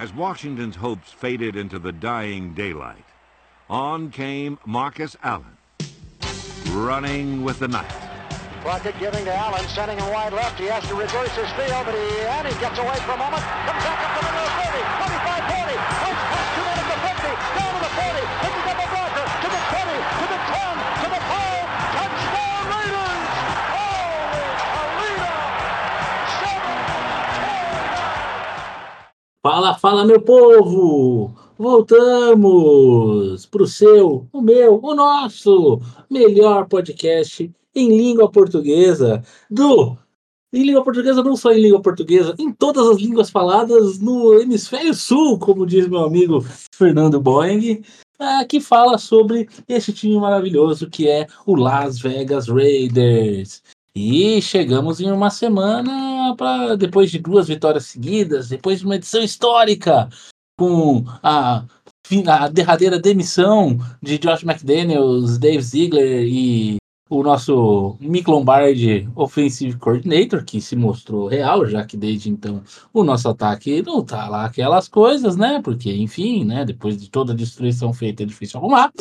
As Washington's hopes faded into the dying daylight, on came Marcus Allen, running with the night. Crockett giving to Allen, sending him wide left. He has to reverse his field, but he, and he gets away for a moment. Comes back up Fala, fala, meu povo! Voltamos pro seu, o meu, o nosso melhor podcast em língua portuguesa do em língua portuguesa, não só em língua portuguesa, em todas as línguas faladas no hemisfério sul, como diz meu amigo Fernando Boeing, ah, que fala sobre esse time maravilhoso que é o Las Vegas Raiders. E chegamos em uma semana para depois de duas vitórias seguidas, depois de uma edição histórica com a, a derradeira demissão de Josh McDaniels, Dave Ziegler e o nosso Mick Lombardi Offensive Coordinator, que se mostrou real, já que desde então o nosso ataque não tá lá aquelas coisas, né? Porque, enfim, né? Depois de toda a destruição feita, é difícil arrumar.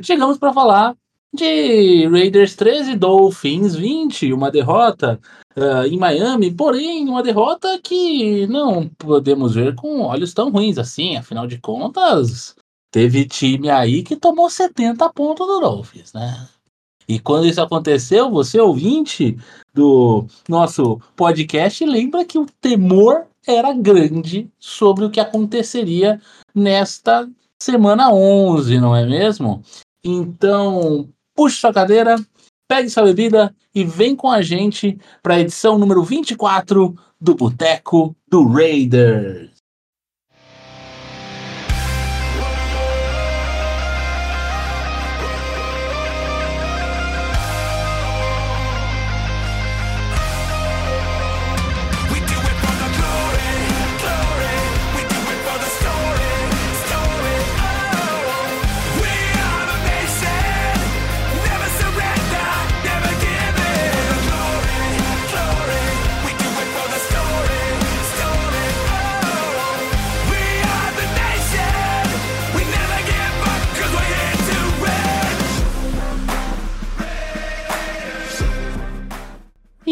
Chegamos para falar de Raiders 13, Dolphins 20, uma derrota uh, em Miami, porém uma derrota que não podemos ver com olhos tão ruins assim, afinal de contas, teve time aí que tomou 70 pontos do Dolphins, né? E quando isso aconteceu, você ouvinte do nosso podcast, lembra que o temor era grande sobre o que aconteceria nesta semana 11, não é mesmo? Então, puxe sua cadeira, pegue sua bebida e vem com a gente para a edição número 24 do Boteco do Raiders.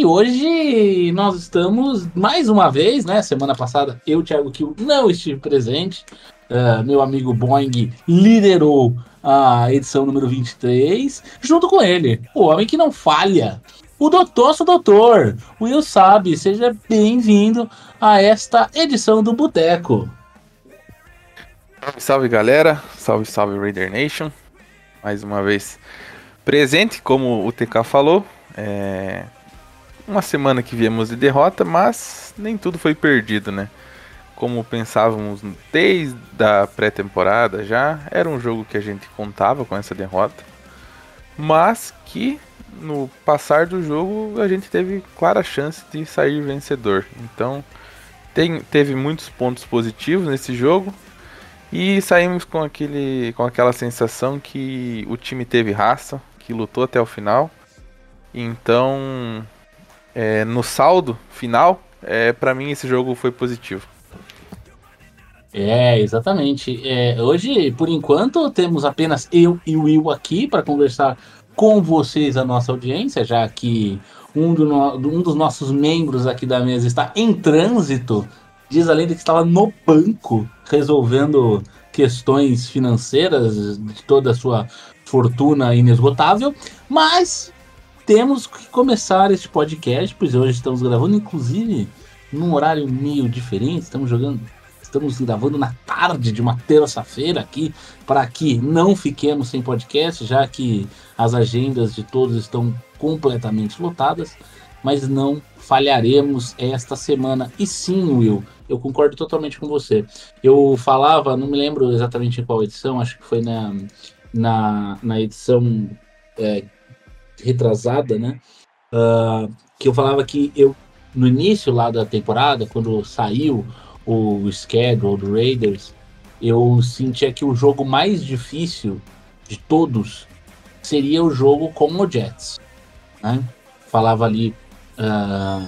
Hoje nós estamos mais uma vez, né? Semana passada eu, Thiago Kiel, não estive presente. Ah, meu amigo Boeing liderou a edição número 23, junto com ele, o homem que não falha, o doutor, seu doutor, Will Sabe. Seja bem-vindo a esta edição do Boteco. Salve, salve galera, salve, salve Raider Nation. Mais uma vez presente, como o TK falou. É uma semana que viemos de derrota, mas nem tudo foi perdido, né? Como pensávamos desde a pré-temporada já, era um jogo que a gente contava com essa derrota, mas que no passar do jogo a gente teve clara chance de sair vencedor. Então tem, teve muitos pontos positivos nesse jogo, e saímos com, aquele, com aquela sensação que o time teve raça, que lutou até o final. Então, é, no saldo final, é, para mim esse jogo foi positivo. É, exatamente. É, hoje, por enquanto, temos apenas eu e o Will aqui para conversar com vocês, a nossa audiência, já que um, do no- um dos nossos membros aqui da mesa está em trânsito. Diz a lenda que estava no banco resolvendo questões financeiras de toda a sua fortuna inesgotável. Mas temos que começar este podcast, pois hoje estamos gravando, inclusive, num horário meio diferente. Estamos jogando Estamos gravando na tarde de uma terça-feira aqui, para que não fiquemos sem podcast, já que as agendas de todos estão completamente lotadas, mas não falharemos esta semana. E sim, Will, eu concordo totalmente com você. Eu falava, não me lembro exatamente em qual edição, acho que foi na, na, na edição é, retrasada, né? Ah, que eu falava que eu, no início lá da temporada, quando saiu o schedule do Raiders, eu sentia que o jogo mais difícil de todos seria o jogo com o Jets. Né? Falava ali ah,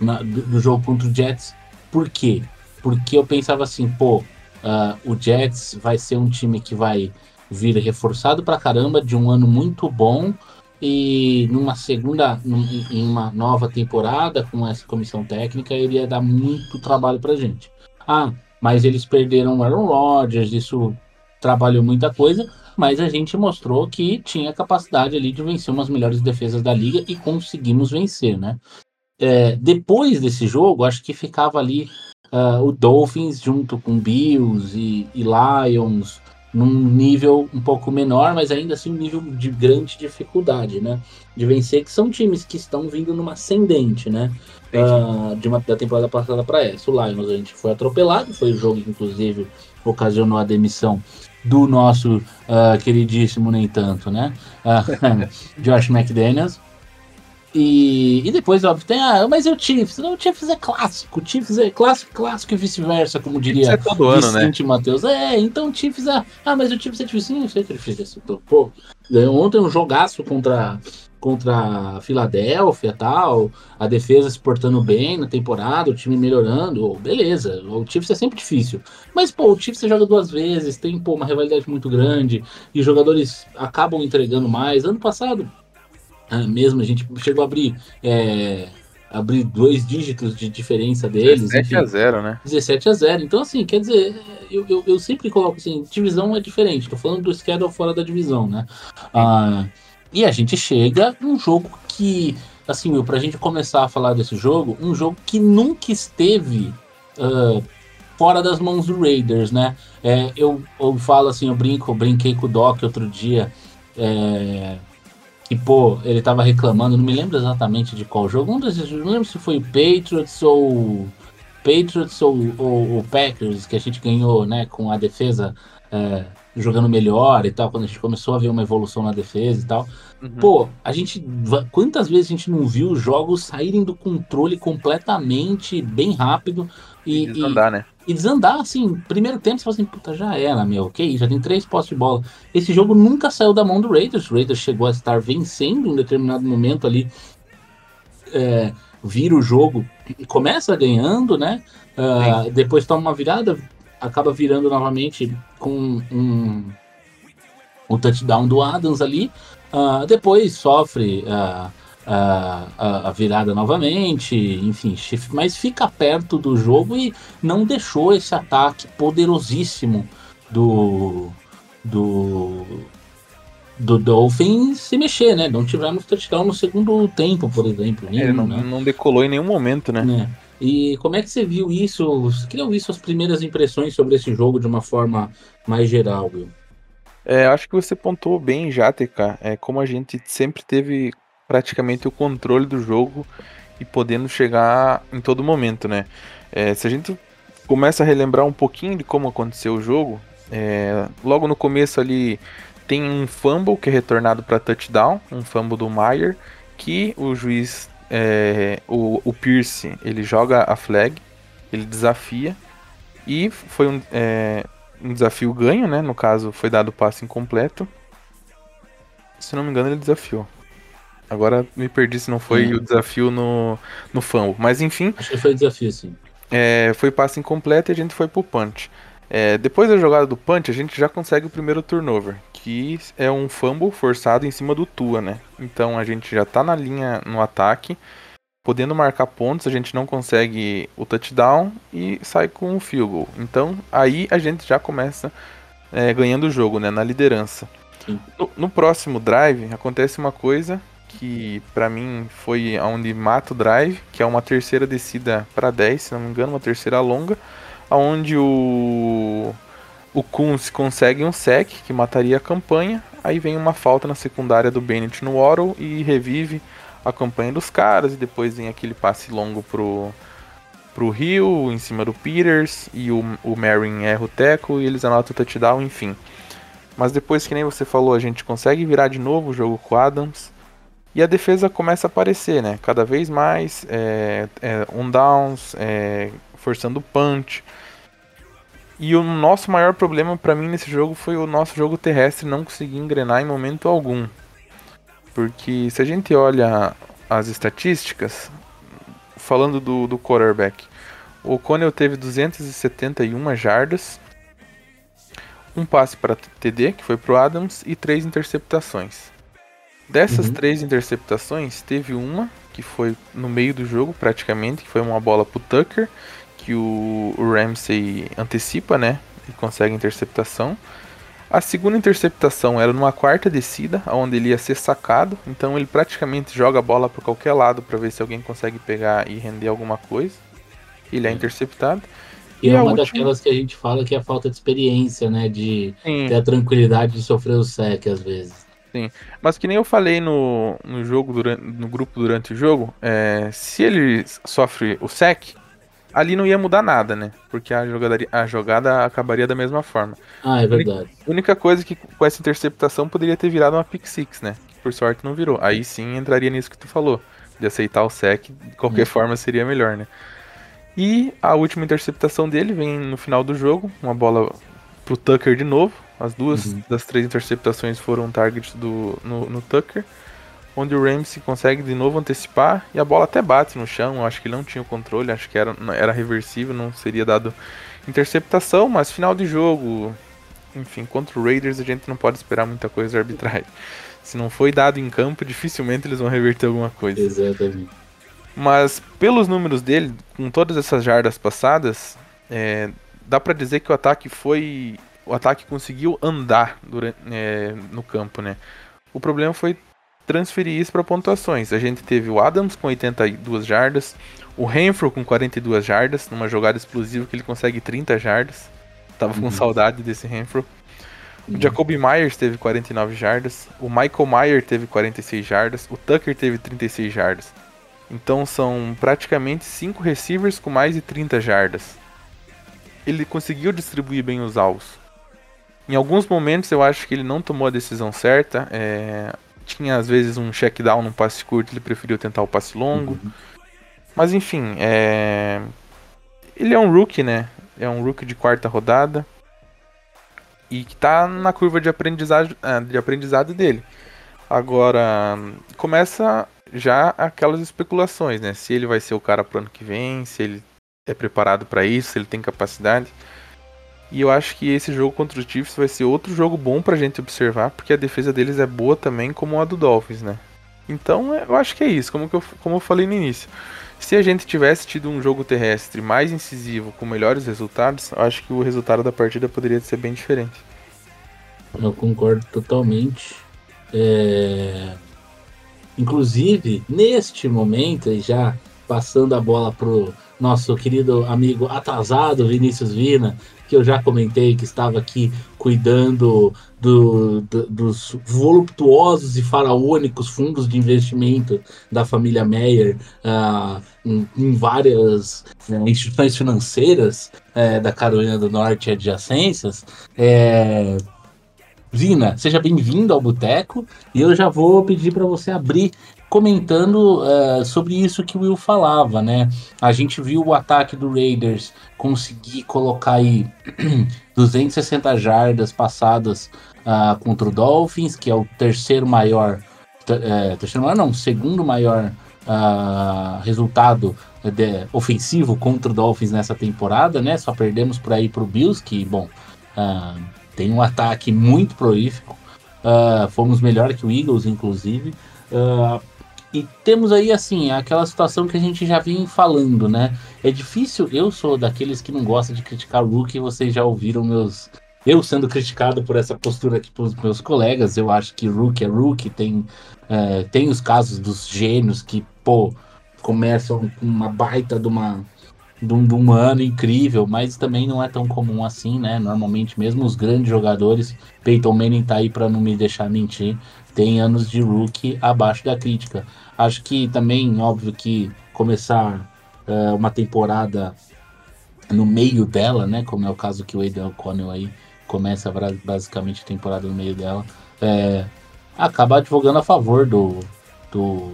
na- do, do jogo contra o Jets, por quê? porque eu pensava assim, pô, ah, o Jets vai ser um time que vai vir reforçado pra caramba de um ano muito bom e numa segunda, em uma nova temporada com essa comissão técnica, ele ia dar muito trabalho pra gente. Ah, mas eles perderam o Aaron Rodgers, isso trabalhou muita coisa, mas a gente mostrou que tinha capacidade ali de vencer umas melhores defesas da liga e conseguimos vencer, né? É, depois desse jogo, acho que ficava ali ah, o Dolphins junto com Bills e, e Lions num nível um pouco menor, mas ainda assim um nível de grande dificuldade, né? De vencer, que são times que estão vindo numa ascendente, né? Ah, de uma, da temporada passada para essa. O Lions a gente foi atropelado, foi o jogo que inclusive ocasionou a demissão do nosso ah, queridíssimo, nem tanto, né? Ah, Josh McDaniels. E, e depois, óbvio, tem, ah, mas e o Chiefs? Não, o Chiefs é clássico, o Chiefs é clássico, clássico e vice-versa, como diria é todo ano, né? Vicente Matheus. É, então o Chiefs é. Ah, mas o Chiefs é difícil. Sim, eu sei que é difícil. Então, Pô, ganhou ontem um jogaço contra, contra a Filadélfia e tal. A defesa se portando bem na temporada, o time melhorando. oh, beleza, o Chiefs é sempre difícil. Mas, pô, o Chiefs você joga duas vezes, tem pô, uma rivalidade muito grande e os jogadores acabam entregando mais. Ano passado, mesmo, a gente chegou a abrir. é, abrir dois dígitos de diferença deles. 7 enfim. a 0 né? 17 a 0. Então, assim, quer dizer, eu, eu, eu sempre coloco assim, divisão é diferente. Tô falando do schedule fora da divisão, né? Ah, e a gente chega num jogo que, assim, meu, pra gente começar a falar desse jogo, um jogo que nunca esteve ah, fora das mãos do Raiders, né? É, eu, eu falo assim, eu brinco, eu brinquei com o Doc outro dia. É, que, pô, ele tava reclamando, não me lembro exatamente de qual jogo. Um desses, não lembro se foi o Patriots ou Patriots ou, ou, ou Packers, que a gente ganhou, né, com a defesa é, jogando melhor e tal, quando a gente começou a ver uma evolução na defesa e tal. Uhum. Pô, a gente. Quantas vezes a gente não viu os jogos saírem do controle completamente, bem rápido e, E desandar, né? E desandar, assim, primeiro tempo você fala assim, puta, já era, meu, ok, já tem três postes de bola. Esse jogo nunca saiu da mão do Raiders, o Raiders chegou a estar vencendo em um determinado momento ali, é, vira o jogo e começa ganhando, né? Ah, depois toma uma virada, acaba virando novamente com um, o touchdown do Adams ali, ah, depois sofre ah, ah, a, a virada novamente, enfim, mas fica perto do jogo e não deixou esse ataque poderosíssimo do do do Dolphins se mexer, né? Não tivemos touchdown no segundo tempo, por exemplo. Ele nenhum, não, né? não decolou em nenhum momento, né? né? E como é que você viu isso? Você queria ouvir suas primeiras impressões sobre esse jogo de uma forma mais geral, Will? É, acho que você pontuou bem já, TK. É como a gente sempre teve praticamente o controle do jogo e podendo chegar em todo momento, né? É, se a gente começa a relembrar um pouquinho de como aconteceu o jogo, é, logo no começo ali tem um fumble que é retornado para touchdown, um fumble do Meyer, que o juiz, é, o, o Pierce, ele joga a flag, ele desafia e foi um, é, um desafio ganho, né? No caso, foi dado o passe incompleto. Se não me engano, ele desafiou. Agora me perdi se não foi Hum. o desafio no, no fumble. Mas enfim, Acho que foi desafio, sim. é, foi passe incompleto e a gente foi pro punch. É, depois da jogada do punch, a gente já consegue o primeiro turnover, que é um fumble forçado em cima do Tua, né? Então a gente já tá na linha no ataque, podendo marcar pontos, a gente não consegue o touchdown e sai com o field goal. Então aí a gente já começa é, ganhando o jogo, né? Na liderança. No, no próximo drive acontece uma coisa que pra mim foi onde mata o drive, que é uma terceira descida para 10, se não me engano, uma terceira longa, aonde o o Kunz consegue um sec que mataria a campanha, aí vem uma falta na secundária do Bennett no Waddle e revive a campanha dos caras e depois vem aquele passe longo pro pro Rio em cima do Peters e o, o Marin erra o teco e eles anotam o touchdown, enfim. Mas depois que nem você falou, a gente consegue virar de novo o jogo com o Adams. E a defesa começa a aparecer, né? Cada vez mais, é, é, on downs, é, forçando punch. E o nosso maior problema pra mim nesse jogo foi o nosso jogo terrestre não conseguir engrenar em momento algum. Porque se a gente olha as estatísticas, falando do, do quarterback, O O'Connell teve 271 jardas, um passe para TD, que foi pro Adams, e três interceptações. Dessas Uhum. três interceptações, teve uma que foi no meio do jogo, praticamente, que foi uma bola pro Tucker, que o, Ramsey antecipa, né? E consegue interceptação. A segunda interceptação era numa quarta descida, onde ele ia ser sacado, então ele praticamente joga a bola para qualquer lado para ver se alguém consegue pegar e render alguma coisa. Ele é interceptado. E é a uma última- daquelas que a gente fala que é a falta de experiência, né? De Sim. ter a tranquilidade de sofrer o sec às vezes. Mas que nem eu falei no, no jogo, durante, no grupo durante o jogo, é, se ele sofre o sec, ali não ia mudar nada, né? Porque a jogada, a jogada acabaria da mesma forma. Ah, é verdade. A única coisa que com essa interceptação poderia ter virado uma pick six, né? Que por sorte não virou. Aí sim entraria nisso que tu falou, de aceitar o sec, de qualquer Hum. forma seria melhor, né? E a última interceptação dele vem no final do jogo, uma bola pro Tucker de novo. As duas Uhum. das três interceptações foram targets do, no, no Tucker, onde o Ramsey consegue de novo antecipar e a bola até bate no chão. Acho que ele não tinha o controle, acho que era, era reversível, não seria dado interceptação, mas final de jogo, enfim, contra o Raiders a gente não pode esperar muita coisa da arbitragem. Se não foi dado em campo, dificilmente eles vão reverter alguma coisa. Exatamente. Mas pelos números dele, com todas essas jardas passadas, é, dá pra dizer que o ataque foi. O ataque conseguiu andar durante, é, no campo, né? O problema foi transferir isso para pontuações. A gente teve o Adams com 82 jardas, o Renfro com 42 jardas, numa jogada explosiva que ele consegue 30 jardas. Tava com Uhum. saudade desse Renfro. O Jacoby Myers teve 49 jardas, o Michael Mayer teve 46 jardas, o Tucker teve 36 jardas. Então são praticamente 5 receivers com mais de 30 jardas. Ele conseguiu distribuir bem os alvos. Em alguns momentos eu acho que ele não tomou a decisão certa. é, Tinha às vezes um check down num passe curto, ele preferiu tentar o passe longo. Mas enfim, é... ele é um rookie, né? É um rookie de quarta rodada. E que tá na curva de aprendizado, ah, de aprendizado dele. Agora, começa já aquelas especulações, né? Se ele vai ser o cara pro ano que vem, se ele é preparado para isso, se ele tem capacidade. E eu acho que esse jogo contra os Chiefs vai ser outro jogo bom pra gente observar, porque a defesa deles é boa também, como a do Dolphins, né? Então, eu acho que é isso, como, que eu, como eu falei no início. Se a gente tivesse tido um jogo terrestre mais incisivo, com melhores resultados, eu acho que o resultado da partida poderia ser bem diferente. Eu concordo totalmente. É, Inclusive, neste momento, e já passando a bola pro nosso querido amigo atrasado Vinícius Vina, que eu já comentei que estava aqui cuidando do- do- dos voluptuosos e faraônicos fundos de investimento da família Meyer ah, em, em várias eh, instituições financeiras eh, da Carolina do Norte e adjacências. É, Vina, seja bem-vindo ao Boteco e eu já vou pedir para você abrir comentando eh, sobre isso que o Will falava, né? A gente viu o ataque do Raiders conseguir colocar aí 260 jardas passadas ah, contra o Dolphins, que é o terceiro maior, eh, terceiro maior não, segundo maior ah, resultado de- ofensivo contra o Dolphins nessa temporada, né? Só perdemos por aí pro Bills, que, bom, ah, tem um ataque muito prolífico. Fomos melhor que o Eagles, inclusive. Ah, e temos aí, assim, aquela situação que a gente já vem falando, né? É difícil, eu sou daqueles que não gostam de criticar o Rookie, vocês já ouviram meus. Eu sendo criticado por essa postura aqui pelos meus colegas, eu acho que Rookie é Rookie, tem, eh, tem os casos dos gênios que, pô, começam com uma baita de uma de um, de um ano incrível, mas também não é tão comum assim, né? Normalmente, mesmo os grandes jogadores, Peyton Manning tá aí para não me deixar mentir, tem anos de rookie abaixo da crítica. Acho que também, óbvio que começar eh, uma temporada no meio dela, né? Como é o caso que o Aiden O'Connell aí começa basicamente a temporada no meio dela, é, acaba advogando a favor do, do,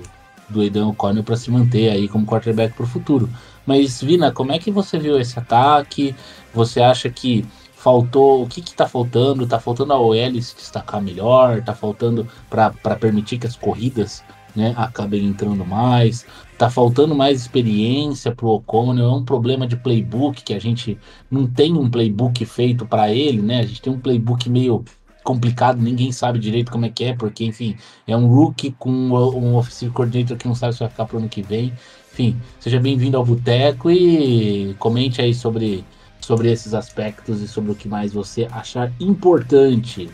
do Aiden O'Connell para se manter aí como quarterback para o futuro. Mas, Vina, como é que você viu esse ataque? Você acha que faltou. O que que tá faltando? Tá faltando a OL se destacar melhor? Tá faltando para permitir que as corridas né, acabem entrando mais? tá faltando mais experiência pro O'Connell, é um problema de playbook que a gente não tem um playbook feito para ele, né? A gente tem um playbook meio complicado, ninguém sabe direito como é que é, porque enfim, é um rookie com um offensive coordinator que não sabe se vai ficar pro ano que vem. Enfim, seja bem-vindo ao Boteco e comente aí sobre sobre esses aspectos e sobre o que mais você achar importante.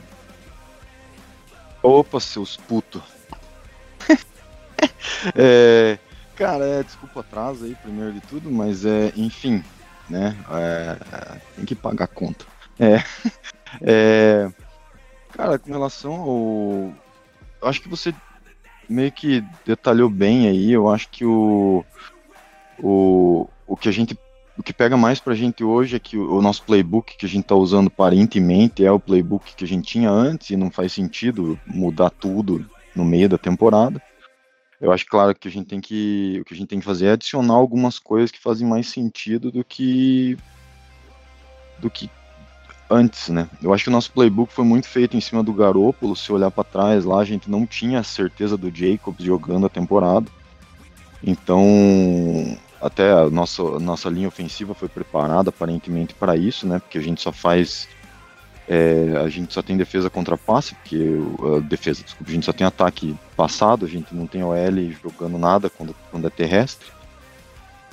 Opa, seus putos. é, cara, é, desculpa o atraso aí, primeiro de tudo, mas é, enfim, né? é, tem que pagar a conta. É, é, cara, com relação ao. Eu acho que você meio que detalhou bem aí, eu acho que o. O, o que a gente. O que pega mais pra gente hoje é que o, nosso playbook que a gente tá usando aparentemente é o playbook que a gente tinha antes e não faz sentido mudar tudo no meio da temporada. Eu acho claro que a gente tem que o que a gente tem que fazer é adicionar algumas coisas que fazem mais sentido do que do que antes, né? Eu acho que o nosso playbook foi muito feito em cima do Garópolo. Se olhar para trás lá, a gente não tinha certeza do Jacobs jogando a temporada. Então, até a nossa, nossa linha ofensiva foi preparada aparentemente para isso, né? Porque a gente só faz é, a gente só tem defesa contra passe, porque a defesa, desculpa, a gente só tem ataque passado, a gente não tem OL jogando nada quando, quando é terrestre.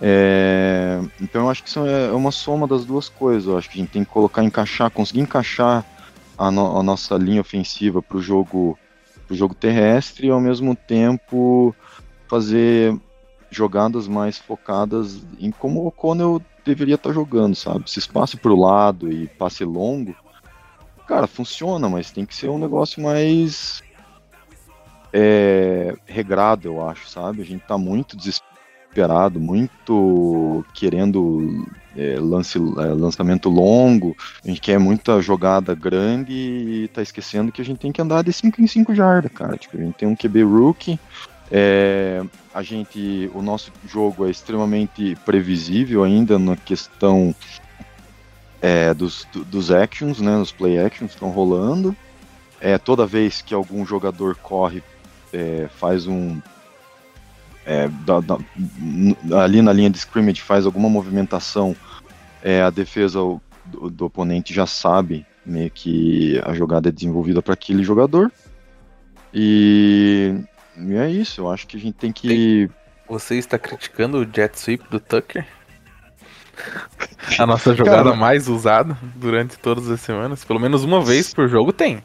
É, então eu acho que isso é uma soma das duas coisas. Eu acho que a gente tem que colocar, encaixar, conseguir encaixar a, no, a nossa linha ofensiva para o jogo, jogo terrestre e ao mesmo tempo fazer jogadas mais focadas em como o O'Connell deveria estar jogando, sabe? Se espaço para o lado e passe longo, cara, funciona, mas tem que ser um negócio mais é, regrado, eu acho, sabe? A gente tá muito desesperado, muito querendo é, lance, é, lançamento longo, a gente quer muita jogada grande e tá esquecendo que a gente tem que andar de 5 em 5 jardas, cara. Tipo, a gente tem um QB rookie, é, a gente, o nosso jogo é extremamente previsível ainda na questão é, dos, dos actions, né, os play actions estão rolando. É, toda vez que algum jogador corre, é, faz um. É, da, da, ali na linha de scrimmage faz alguma movimentação, é, a defesa do, do, oponente já sabe meio que a jogada é desenvolvida para aquele jogador. E, e, é isso, eu acho que a gente tem que. Você está criticando o jet sweep do Tucker? A nossa jogada Cara, mais usada durante todas as semanas. Pelo menos uma vez por jogo tem.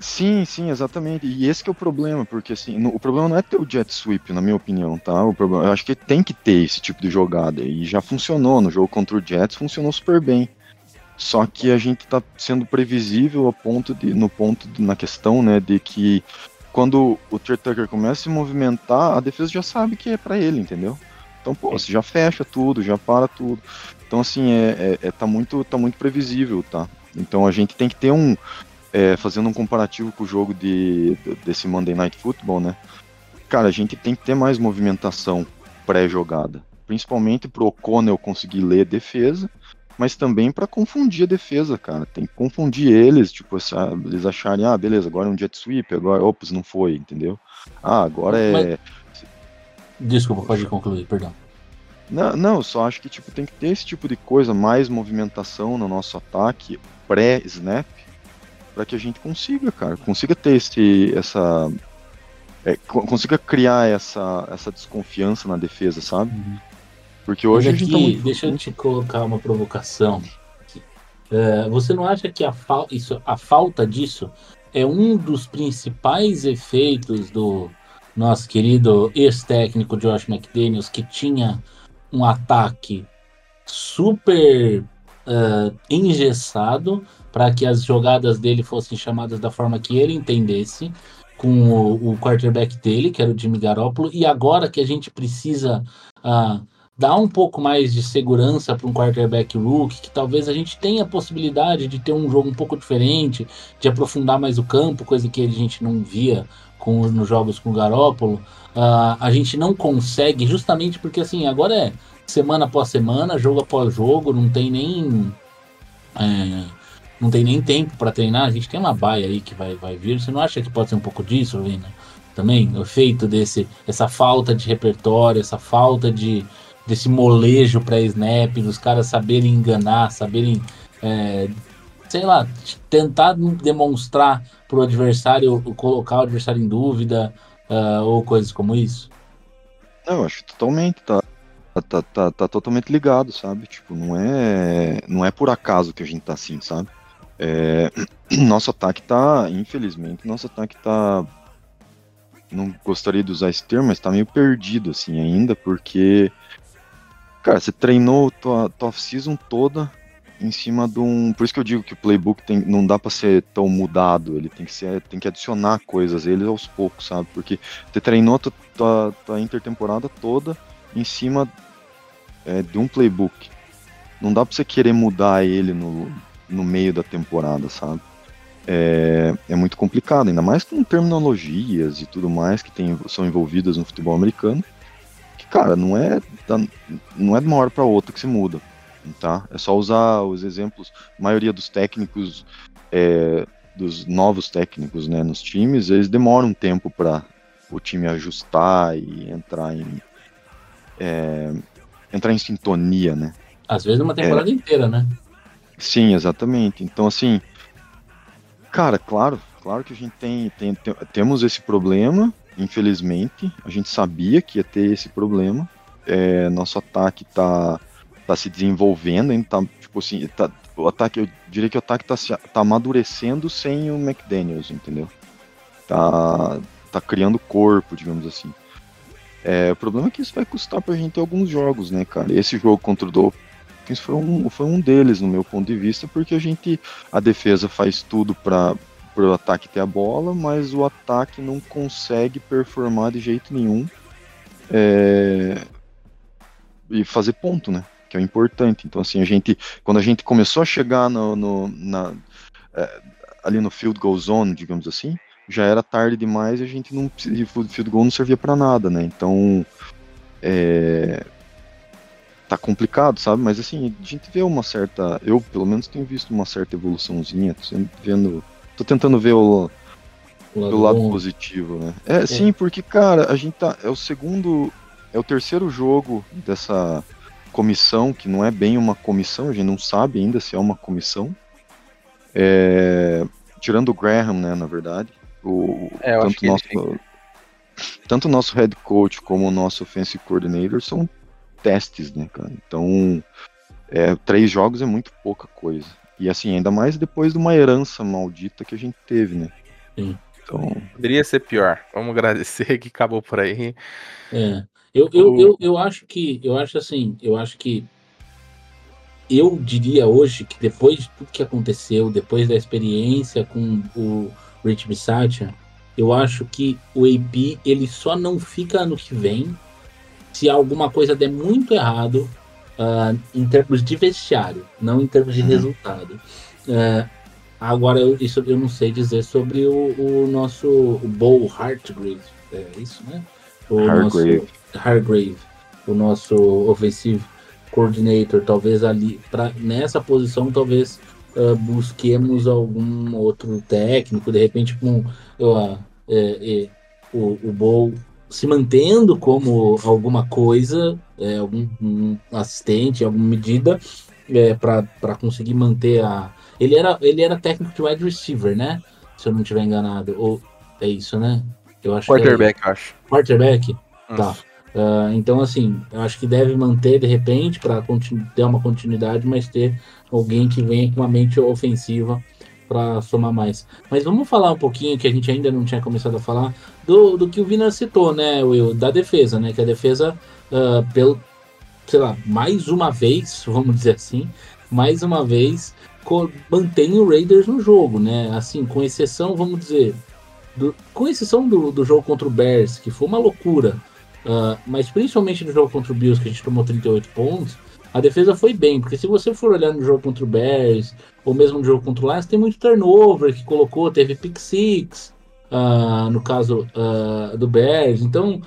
Sim, sim, exatamente. E esse é o problema, porque assim, no, o problema não é ter o jet sweep, na minha opinião, tá? O problema, eu acho que tem que ter esse tipo de jogada. E já funcionou no jogo contra o Jets, funcionou super bem. Só que a gente tá sendo previsível a ponto de, no ponto de, na questão, né, de que quando o Tucker começa a se movimentar, a defesa já sabe que é para ele, entendeu? Então, pô, você já fecha tudo, já para tudo. Então, assim, é, é, é, tá, muito, tá muito previsível, tá? Então a gente tem que ter um. É, fazendo um comparativo com o jogo de, desse Monday Night Football, né? Cara, a gente tem que ter mais movimentação pré-jogada. Principalmente pro O'Connell conseguir ler defesa, mas também para confundir a defesa, cara. Tem que confundir eles, tipo, eles acharem, ah, beleza, agora é um jet sweep, agora, ops, não foi, entendeu? Ah, agora é. Mas Desculpa, pode concluir, perdão. Não, não, só acho que tipo, tem que ter esse tipo de coisa, mais movimentação no nosso ataque pré-snap, para que a gente consiga, cara, consiga ter esse, essa. É, consiga criar essa, essa desconfiança na defesa, sabe? Uhum. Porque hoje aqui, a gente tá muito... Deixa eu te colocar uma provocação. Uh, você não acha que a, fa isso, a falta disso é um dos principais efeitos do, nosso querido ex-técnico Josh McDaniels, que tinha um ataque super uh, engessado para que as jogadas dele fossem chamadas da forma que ele entendesse, com o, o quarterback dele, que era o Jimmy Garoppolo, e agora que a gente precisa uh, dar um pouco mais de segurança para um quarterback rookie, que talvez a gente tenha a possibilidade de ter um jogo um pouco diferente, de aprofundar mais o campo, coisa que a gente não via com, nos jogos com o Garópolo, uh, a gente não consegue, justamente porque assim, agora é semana após semana, jogo após jogo, não tem nem. É, não tem nem tempo para treinar. A gente tem uma baia aí que vai, vai vir. Você não acha que pode ser um pouco disso, Vina? também? O efeito desse, essa falta de repertório, essa falta de desse molejo para snap, dos caras saberem enganar, saberem, é, sei lá, tentar demonstrar para o adversário, colocar o adversário em dúvida, uh, ou coisas como isso? Não, eu acho totalmente, tá, tá, tá, tá totalmente ligado, sabe? Tipo, não é, não é por acaso que a gente tá assim, sabe? É, nosso ataque tá, infelizmente, nosso ataque tá não gostaria de usar esse termo, mas tá meio perdido assim ainda, porque Cara, você treinou tua, tua off-season toda em cima de um. Por isso que eu digo que o playbook tem, não dá para ser tão mudado, ele tem que ser, tem que adicionar coisas ele aos poucos, sabe? Porque você treinou tua, tua, tua intertemporada toda em cima é, de um playbook. Não dá para você querer mudar ele no, no meio da temporada, sabe? É, é muito complicado, ainda mais com terminologias e tudo mais que tem, são envolvidas no futebol americano cara, não é da, não é de uma hora para outra que se muda, tá? É só usar os exemplos. A maioria dos técnicos, é, dos novos técnicos, né, nos times, eles demoram um tempo para o time ajustar e entrar em é, entrar em sintonia, né? Às vezes uma temporada é, inteira, né? Sim, exatamente. Então, assim, cara, claro, claro que a gente tem, tem, tem temos esse problema Infelizmente, a gente sabia que ia ter esse problema. É, nosso ataque tá, tá se desenvolvendo, ainda tá, tipo assim, tá, o ataque, eu diria que o ataque tá, tá amadurecendo sem o McDaniels, entendeu? Tá, tá criando corpo, digamos assim. É, o problema é que isso vai custar pra gente alguns jogos, né, cara? Esse jogo contra o Dolphins foi um, foi um deles, no meu ponto de vista, porque a gente, a defesa faz tudo para pro ataque ter a bola, mas o ataque não consegue performar de jeito nenhum é... e fazer ponto, né? Que é o importante. Então, assim, a gente, quando a gente começou a chegar no, no na, é, ali no field goal zone, digamos assim, já era tarde demais e a gente não o field goal não servia para nada, né? Então, é, tá complicado, sabe? Mas assim, a gente vê uma certa, eu pelo menos tenho visto uma certa evoluçãozinha, tô vendo Tô tentando ver o, o lado, lado positivo, né? É, é, sim, porque, cara, a gente tá. É o segundo. É o terceiro jogo dessa comissão, que não é bem uma comissão, a gente não sabe ainda se é uma comissão. É, tirando o Graham, né, na verdade. O, é, tanto, nosso, tanto o nosso head coach como o nosso offensive coordinator são testes, né, cara? Então, é, três jogos é muito pouca coisa. E assim, ainda mais depois de uma herança maldita que a gente teve, né? Sim. Então... Poderia ser pior. Vamos agradecer que acabou por aí. É. Eu, eu, eu, eu acho que, eu acho assim, eu acho que eu diria hoje que depois de tudo que aconteceu, depois da experiência com o Rich Bisaccia, eu acho que o AP ele só não fica ano que vem se alguma coisa der muito errado uh, em termos de vestiário, não em termos de uhum. resultado. Uh, agora, eu, isso eu não sei dizer sobre o, o nosso o Bo Hartgrave, é isso, né? O Hargrave. Nosso, Hargrave, o nosso offensive coordinator, talvez ali, pra, nessa posição, talvez uh, busquemos algum outro técnico, de repente com uh, é, é, o, o Bo se mantendo como alguma coisa, é, algum um assistente, alguma medida, é, para conseguir manter a. Ele era, ele era técnico de wide receiver, né? Se eu não estiver enganado. Ou é isso, né? Eu acho Quarterback, é... acho. Quarterback? Hum. Tá. Uh, então, assim, eu acho que deve manter de repente para ter uma continuidade, mas ter alguém que venha com uma mente ofensiva para somar mais. Mas vamos falar um pouquinho, que a gente ainda não tinha começado a falar, do, do que o Vina citou, né, Will? Da defesa, né? Que a defesa, uh, pelo, sei lá, mais uma vez, vamos dizer assim, mais uma vez, mantém o Raiders no jogo, né? Assim, com exceção, vamos dizer, do, com exceção do, do jogo contra o Bears, que foi uma loucura, uh, mas principalmente no jogo contra o Bills, que a gente tomou 38 pontos, a defesa foi bem, porque se você for olhar no jogo contra o Bears, ou mesmo no jogo contra o Lions, tem muito turnover que colocou, teve pick six, uh, no caso uh, do Bears. Então,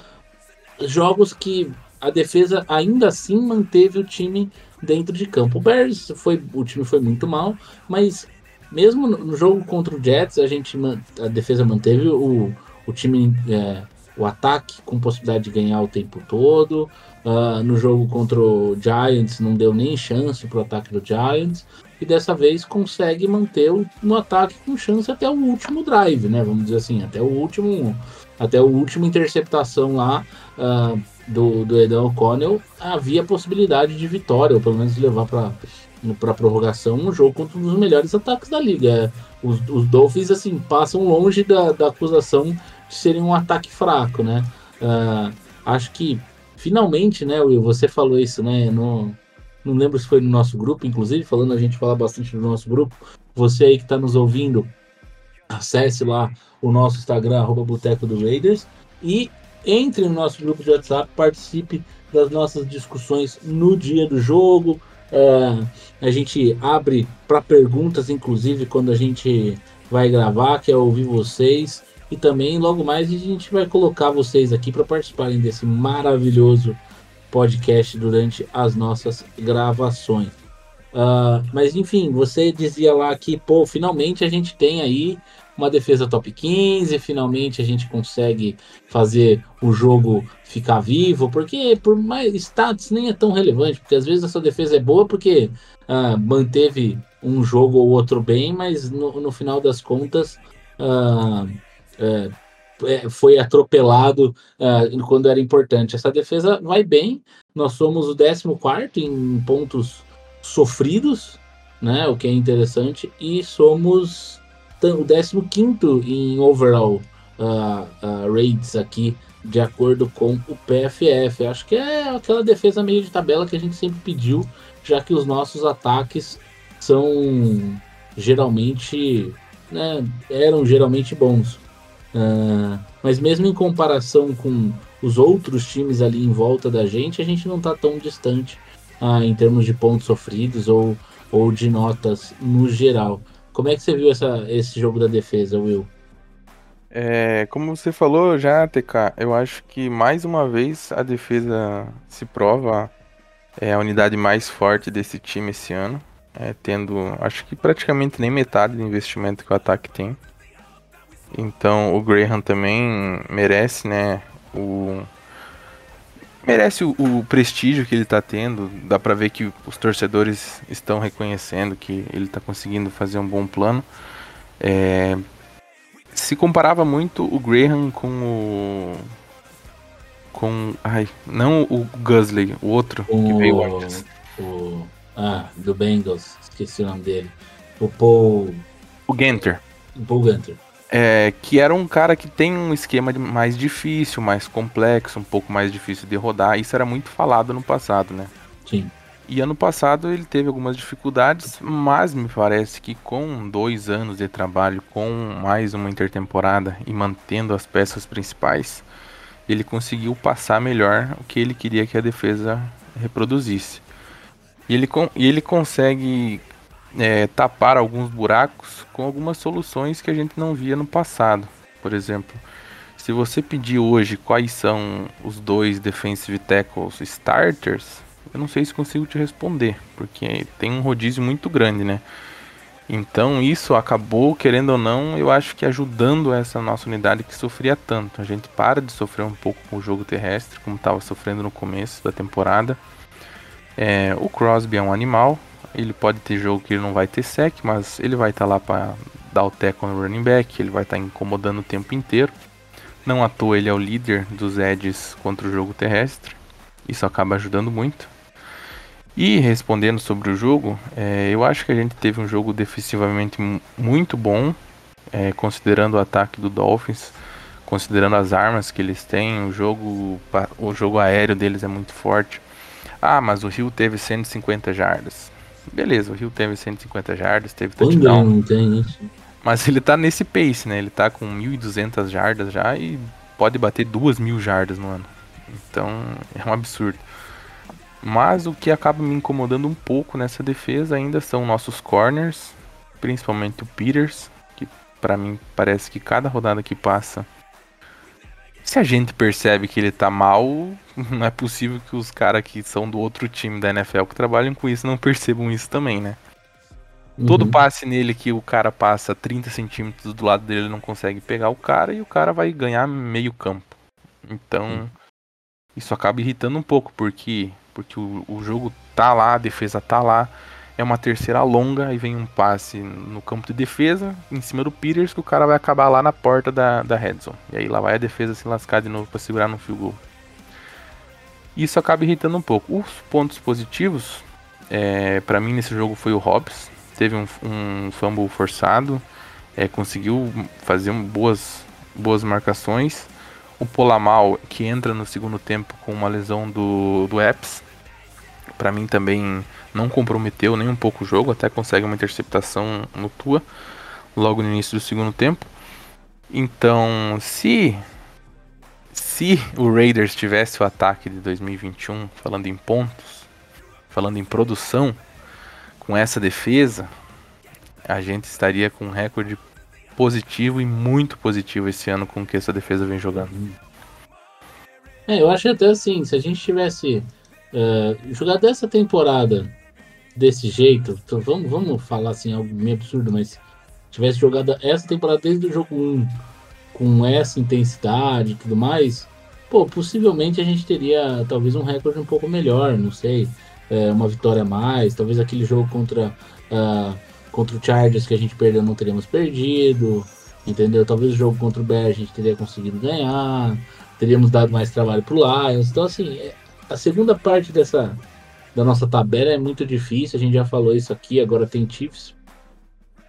jogos que a defesa ainda assim manteve o time dentro de campo. O Bears foi, o time foi muito mal, mas mesmo no jogo contra o Jets, a gente a defesa manteve o, o time, é, o ataque com possibilidade de ganhar o tempo todo. Ah, no jogo contra o Giants não deu nem chance para o ataque do Giants. E dessa vez consegue manter o, no ataque com chance até o último drive, né? Vamos dizer assim, até o último, até o último interceptação lá ah, do, do Edan O'Connell havia possibilidade de vitória, ou pelo menos levar para para prorrogação um jogo contra um dos melhores ataques da liga. É, Os, os Dolphins assim passam longe da, da acusação serem um ataque fraco, né? Ah, acho que finalmente, né, Will, você falou isso, né? No, não lembro se foi no nosso grupo, inclusive, falando a gente fala bastante no nosso grupo. Você aí que está nos ouvindo, acesse lá o nosso Instagram, arroba Boteco do Raiders, e entre no nosso grupo de WhatsApp, participe das nossas discussões no dia do jogo. É, a gente abre para perguntas, inclusive, quando a gente vai gravar, que é ouvir vocês. E também, logo mais, a gente vai colocar vocês aqui para participarem desse maravilhoso podcast durante as nossas gravações. Ah, mas enfim, você dizia lá que, pô, finalmente a gente tem aí uma defesa top 15, finalmente a gente consegue fazer o jogo ficar vivo, porque por mais status nem é tão relevante, porque às vezes essa defesa é boa porque ah, manteve um jogo ou outro bem, mas no, no final das contas ah, é, é, foi atropelado ah, quando era importante. Essa defesa vai bem, nós somos o 14 em pontos sofridos, né, o que é interessante, e somos o 15 em overall ah, ah, rates aqui, de acordo com o PFF. Acho que é aquela defesa meio de tabela que a gente sempre pediu, já que os nossos ataques são geralmente, né, eram geralmente bons. Ah, mas mesmo em comparação com os outros times ali em volta da gente, a gente não está tão distante ah, em termos de pontos sofridos ou, ou de notas no geral. Como é que você viu essa, esse jogo da defesa, Will? É, como você falou já, TK, eu acho que mais uma vez a defesa se prova é a unidade mais forte desse time esse ano, é, tendo acho que praticamente nem metade do investimento que o ataque tem. Então o Graham também merece, né, o merece o, o prestígio que ele tá tendo. Dá pra ver que os torcedores estão reconhecendo que ele tá conseguindo fazer um bom plano. É, se comparava muito o Graham com o. Com. Ai, não o Gusley, o outro que veio O, antes. o, ah, do Bengals, esqueci o nome dele. O Paul, O Genter. Paul Gunter. É, que era um cara que tem um esquema mais difícil, mais complexo, um pouco mais difícil de rodar. Isso era muito falado no passado, né? Sim. E ano passado ele teve algumas dificuldades, mas me parece que com dois anos de trabalho, com mais uma intertemporada e mantendo as peças principais, ele conseguiu passar melhor o que ele queria que a defesa reproduzisse. E ele, e ele consegue é, tapar alguns buracos com algumas soluções que a gente não via no passado. Por exemplo, se você pedir hoje quais são os dois defensive tackles starters, eu não sei se consigo te responder, porque tem um rodízio muito grande, né? Então isso acabou, querendo ou não, eu acho que ajudando essa nossa unidade que sofria tanto. A gente para de sofrer um pouco com o jogo terrestre, como estava sofrendo no começo da temporada. É, o Crosby é um animal, ele pode ter jogo que ele não vai ter sec, mas ele vai estar lá para dar o tackle no running back, ele vai estar incomodando o tempo inteiro. Não à toa ele é o líder dos edges contra o jogo terrestre. Isso acaba ajudando muito. E respondendo sobre o jogo, é, eu acho que a gente teve um jogo defensivamente mu- muito bom, é, considerando o ataque do Dolphins, considerando as armas que eles têm, o jogo, o jogo aéreo deles é muito forte. Ah, mas o Rio teve 150 jardas. Beleza, o Rio teve 150 jardas, teve touchdown. não tem isso? Mas ele tá nesse pace, né? Ele tá com 1.200 jardas já e pode bater 2.000 jardas no ano. Então é um absurdo. Mas o que acaba me incomodando um pouco nessa defesa ainda são nossos corners, principalmente o Peters, que pra mim parece que cada rodada que passa. Se a gente percebe que ele tá mal, não é possível que os caras que são do outro time da NFL que trabalham com isso não percebam isso também, né? Todo Uhum. passe nele que o cara passa 30 centímetros do lado dele, ele não consegue pegar o cara e o cara vai ganhar meio campo. Então, isso acaba irritando um pouco, porque, porque o, o jogo tá lá, a defesa tá lá, é uma terceira longa, e vem um passe no campo de defesa, em cima do Peters, que o cara vai acabar lá na porta da, da red zone. E aí lá vai a defesa se lascar de novo pra segurar no field goal. Isso acaba irritando um pouco. Os pontos positivos, é, para mim nesse jogo foi o Hobbs. Teve um, um fumble forçado, é, conseguiu fazer um- boas, boas marcações. O Polamal, que entra no segundo tempo com uma lesão do, do Epps, para mim também não comprometeu nem um pouco o jogo, até consegue uma interceptação no Tua logo no início do segundo tempo. Então, se se o Raiders tivesse o ataque de 2021, falando em pontos, falando em produção, com essa defesa, a gente estaria com um recorde positivo e muito positivo esse ano com que essa defesa vem jogando. É, eu acho até assim, se a gente tivesse é, jogado essa temporada desse jeito, então vamos, vamos falar assim, algo meio absurdo, mas tivesse jogado essa temporada desde o jogo 1 com essa intensidade e tudo mais, pô, possivelmente a gente teria talvez um recorde um pouco melhor, não sei, é, uma vitória a mais, talvez aquele jogo contra, ah, contra o Chargers que a gente perdeu não teríamos perdido, entendeu? Talvez o jogo contra o Bears a gente teria conseguido ganhar, teríamos dado mais trabalho pro Lions. Então, assim, é- a segunda parte dessa da nossa tabela é muito difícil. A gente já falou isso aqui. Agora tem Chiefs.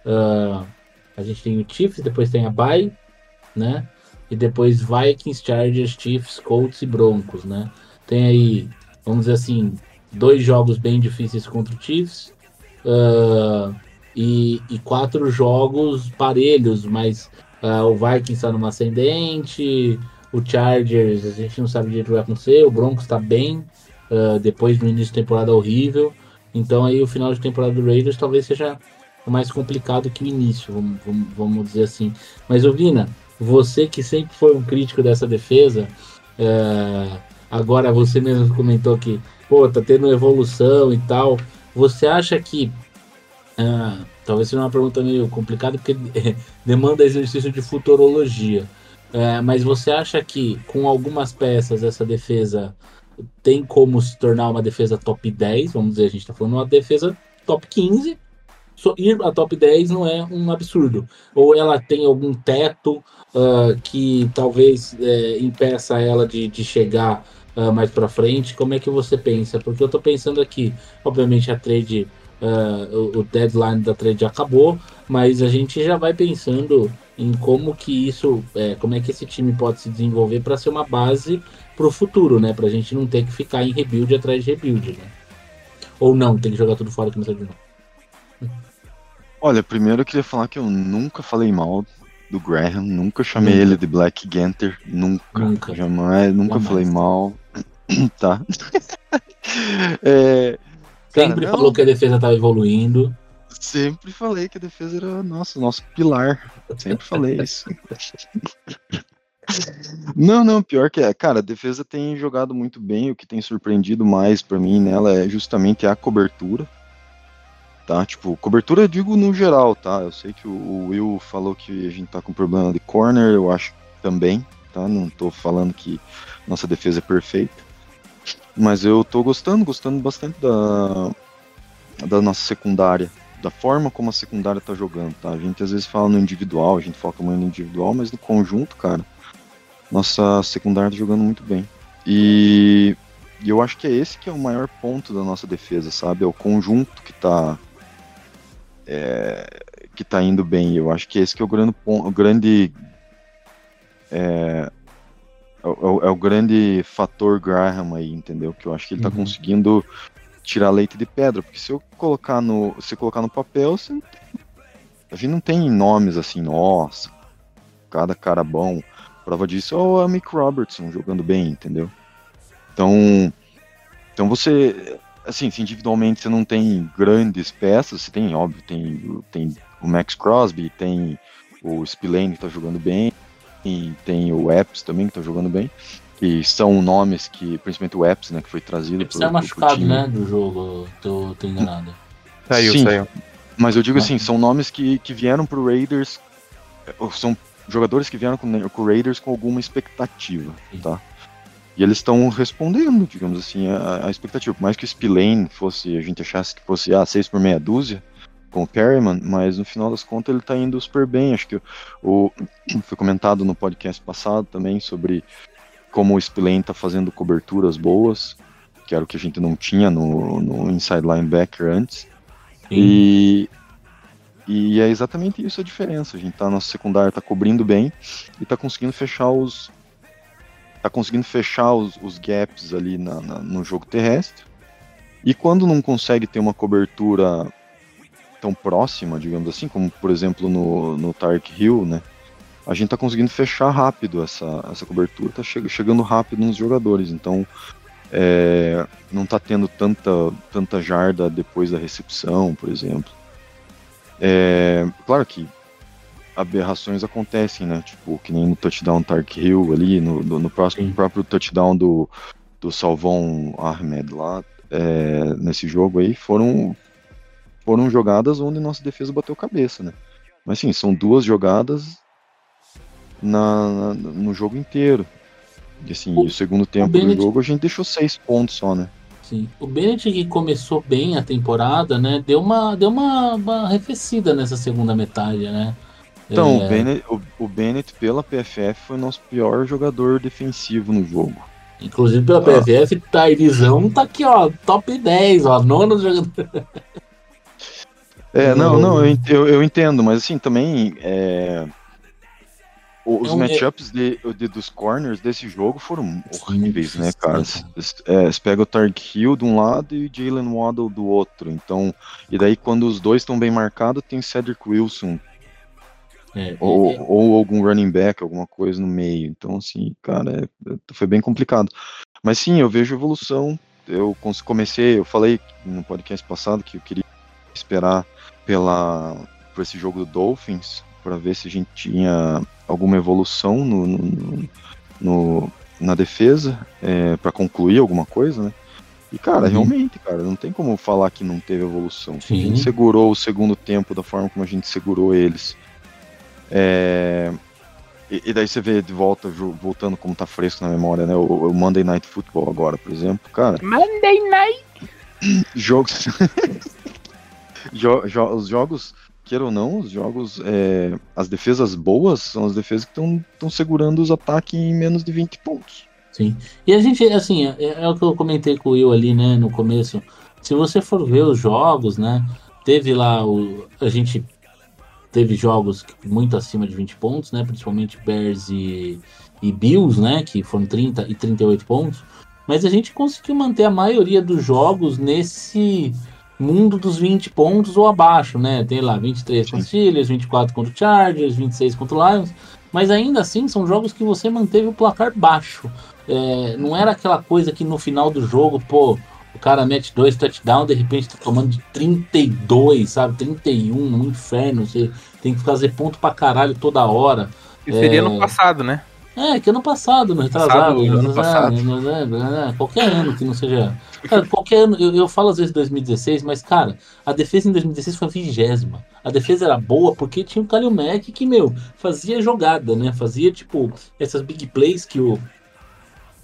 Ah, a gente tem o Chiefs, depois tem a Bay, né? E depois Vikings, Chargers, Chiefs, Colts e Broncos, né? Tem aí, vamos dizer assim, dois jogos bem difíceis contra o Chiefs. ah, e, e quatro jogos parelhos, mas ah, o Vikings está numa ascendente, o Chargers, a gente não sabe o que vai acontecer. O Broncos está bem, ah, depois do início de temporada horrível. Então aí o final de temporada do Raiders talvez seja mais complicado que o início, vamos, vamos, vamos dizer assim. Mas, ô Vina, você que sempre foi um crítico dessa defesa, é, agora você mesmo comentou que, pô, tá tendo evolução e tal. Você acha que. ah, talvez seja uma pergunta meio complicada, porque demanda exercício de futurologia. É, mas você acha que com algumas peças essa defesa tem como se tornar uma defesa top 10? Vamos dizer, a gente está falando uma defesa top 15. Só ir a top 10 não é um absurdo. Ou ela tem algum teto ah, que talvez é, impeça ela de, de chegar ah, mais para frente? Como é que você pensa? Porque eu tô pensando aqui, obviamente a trade, ah, o, o deadline da trade acabou, mas a gente já vai pensando em como que isso, é, como é que esse time pode se desenvolver para ser uma base para o futuro, né? Para a gente não ter que ficar em rebuild atrás de rebuild, né? Ou não, tem que jogar tudo fora e começar de novo. Olha, primeiro eu queria falar que eu nunca falei mal do Graham, nunca chamei Nunca. ele de Black Ganther, nunca, Nunca. jamais, nunca Jamais. falei mal, tá? É, cara, Sempre não, falou que a defesa estava evoluindo. Sempre falei que a defesa era nosso, nosso pilar. Sempre falei isso. Não, não, pior que é. Cara, a defesa tem jogado muito bem. O que tem surpreendido mais pra mim nela é justamente a cobertura. Tá? Tipo, cobertura eu digo no geral, tá? Eu sei que o Will falou que a gente tá com problema de corner, eu acho também, tá? Não tô falando que nossa defesa é perfeita. Mas eu tô gostando, gostando bastante da, da nossa secundária da forma como a secundária tá jogando, tá? A gente às vezes fala no individual, a gente foca muito no individual, mas no conjunto, cara, nossa secundária tá jogando muito bem. E, e eu acho que é esse que é o maior ponto da nossa defesa, sabe? É o conjunto que tá é, que tá indo bem. Eu acho que esse que é o grande ponto, o grande é, é, o- é o grande fator Graham aí, entendeu? Que eu acho que ele tá Uhum. conseguindo tirar leite de pedra, porque se eu colocar no, se colocar no papel, você não tem, a gente não tem nomes assim, nossa, cada cara bom. Prova disso é o Mick Robertson jogando bem, entendeu? Então, então você, assim, individualmente você não tem grandes peças, você tem, óbvio, tem, tem o Max Crosby, tem o Spillane que tá jogando bem, e tem o Epps também que tá jogando bem, que são nomes que, principalmente o Epps, né, que foi trazido Você é pro- pro machucado, time. né? Do jogo, tô, tô enganado. Saiu, Sim. saiu. Mas eu digo Ah. assim, são nomes que, que vieram pro Raiders, ou são jogadores que vieram com, com o Raiders com alguma expectativa, Sim. tá? E eles estão respondendo, digamos assim, a, a expectativa. Por mais que o Spillane fosse, a gente achasse que fosse ah, 6 por meia dúzia com o Perryman, mas no final das contas ele tá indo super bem. Acho que o, foi comentado no podcast passado também sobre como o Spillane tá fazendo coberturas boas, que era o que a gente não tinha no, no inside linebacker antes. E, e é exatamente isso a diferença. A gente tá, nosso secundário tá cobrindo bem e tá conseguindo fechar os. tá conseguindo fechar os, os gaps ali na- na- no jogo terrestre. E quando não consegue ter uma cobertura tão próxima, digamos assim, como por exemplo no, no Tark Hill, né? A gente tá conseguindo fechar rápido essa, essa cobertura, tá che- chegando rápido nos jogadores. Então é, não tá tendo tanta, tanta jarda depois da recepção, por exemplo. É, claro que aberrações acontecem, né? Tipo, que nem no touchdown Tark Hill ali, no, no, no próximo, próprio touchdown do, do Salvon Ahmed lá, é, nesse jogo aí, foram, foram jogadas onde nossa defesa bateu cabeça, né? Mas sim, são duas jogadas na, na- no jogo inteiro. E assim, O- o, segundo tempo Bennett- do jogo a gente deixou seis pontos só, né? Sim. O Bennett que começou bem a temporada, né? Deu uma, deu uma, uma arrefecida nessa segunda metade, né? Então, É, o, Bennett, o, o Bennett, pela PFF, foi nosso pior jogador defensivo no jogo. Inclusive pela Ah. PFF, Tairizão tá aqui, ó, top 10, ó, nono jogador. É, não, não, eu, ent- eu, eu entendo, mas assim, também é, o- os um- matchups de, de- dos corners desse jogo foram horríveis, né, cara? é, você pega o Tark Hill de um lado e o Jalen Waddle do outro, então, e daí quando os dois estão bem marcados, tem Cedric Wilson É, ou, é, ou algum running back, alguma coisa no meio. Então, assim, cara, é- é- foi bem complicado. Mas sim, eu vejo evolução. Eu comecei, eu falei no podcast passado que eu queria esperar pela por esse jogo do Dolphins para ver se a gente tinha alguma evolução no, no- no- na defesa para concluir alguma coisa, né? E cara, Uhum. realmente, cara, não tem como falar que não teve evolução. A Sim. gente segurou o segundo tempo da forma como a gente segurou eles. É, E, e daí você vê de volta, voltando como tá fresco na memória, né? O, o Monday Night Football agora, por exemplo, cara. Monday Night. Jogos. jo- jo- os jogos, queira ou não, os jogos. é, As defesas boas são as defesas que estão segurando os ataques em menos de 20 pontos. Sim. E a gente, assim, é, é o que eu comentei com o Will ali, né, no começo. Se você for ver os jogos, né, teve lá o. A gente teve jogos muito acima de 20 pontos, né, principalmente Bears e, e Bills, né, que foram 30 e 38 pontos. Mas a gente conseguiu manter a maioria dos jogos nesse mundo dos 20 pontos ou abaixo, né? Tem lá 23 contra os Steelers, 24 contra o Chargers, 26 contra o Lions. Mas ainda assim são jogos que você manteve o placar baixo. É, não era aquela coisa que no final do jogo, pô, o cara mete dois touchdowns, de repente tá tomando de 32, sabe? 31, um inferno. Você tem que fazer ponto pra caralho toda hora. Que seria É. no passado, né? É, que ano passado, no retrasado. Passado, né? ano passado. né, né, Qualquer ano que não seja. Cara, qualquer ano, eu, eu falo às vezes 2016, mas, cara, a defesa em 2016 foi a vigésima. A defesa era boa porque tinha o Kalil Mack que, meu, fazia jogada, né? Fazia, tipo, essas big plays que o.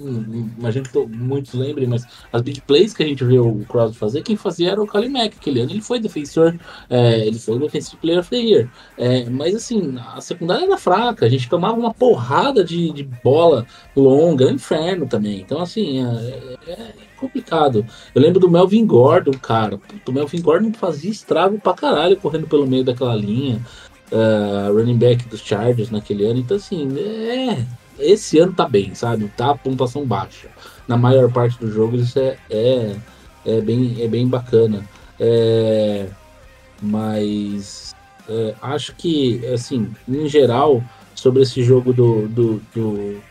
Imagino que to- muitos lembrem, mas as big plays que a gente vê o Crowd fazer, quem fazia era o Kalil Mack. Aquele ano ele foi defensor, é, ele foi o Defensive Player of the Year. É, mas assim, a secundária era fraca, a gente tomava uma porrada de, de bola longa, é inferno também. Então, assim, é, é complicado. Eu lembro do Melvin Gordon, cara. O Melvin Gordon fazia estrago pra caralho correndo pelo meio daquela linha. é, running back dos Chargers naquele ano. Então, assim, é. Esse ano tá bem, sabe? Tá a pontuação baixa. Na maior parte dos jogos isso é, é, é, bem, é bem bacana. É, mas é, acho que, assim, em geral, sobre esse jogo do, do, do,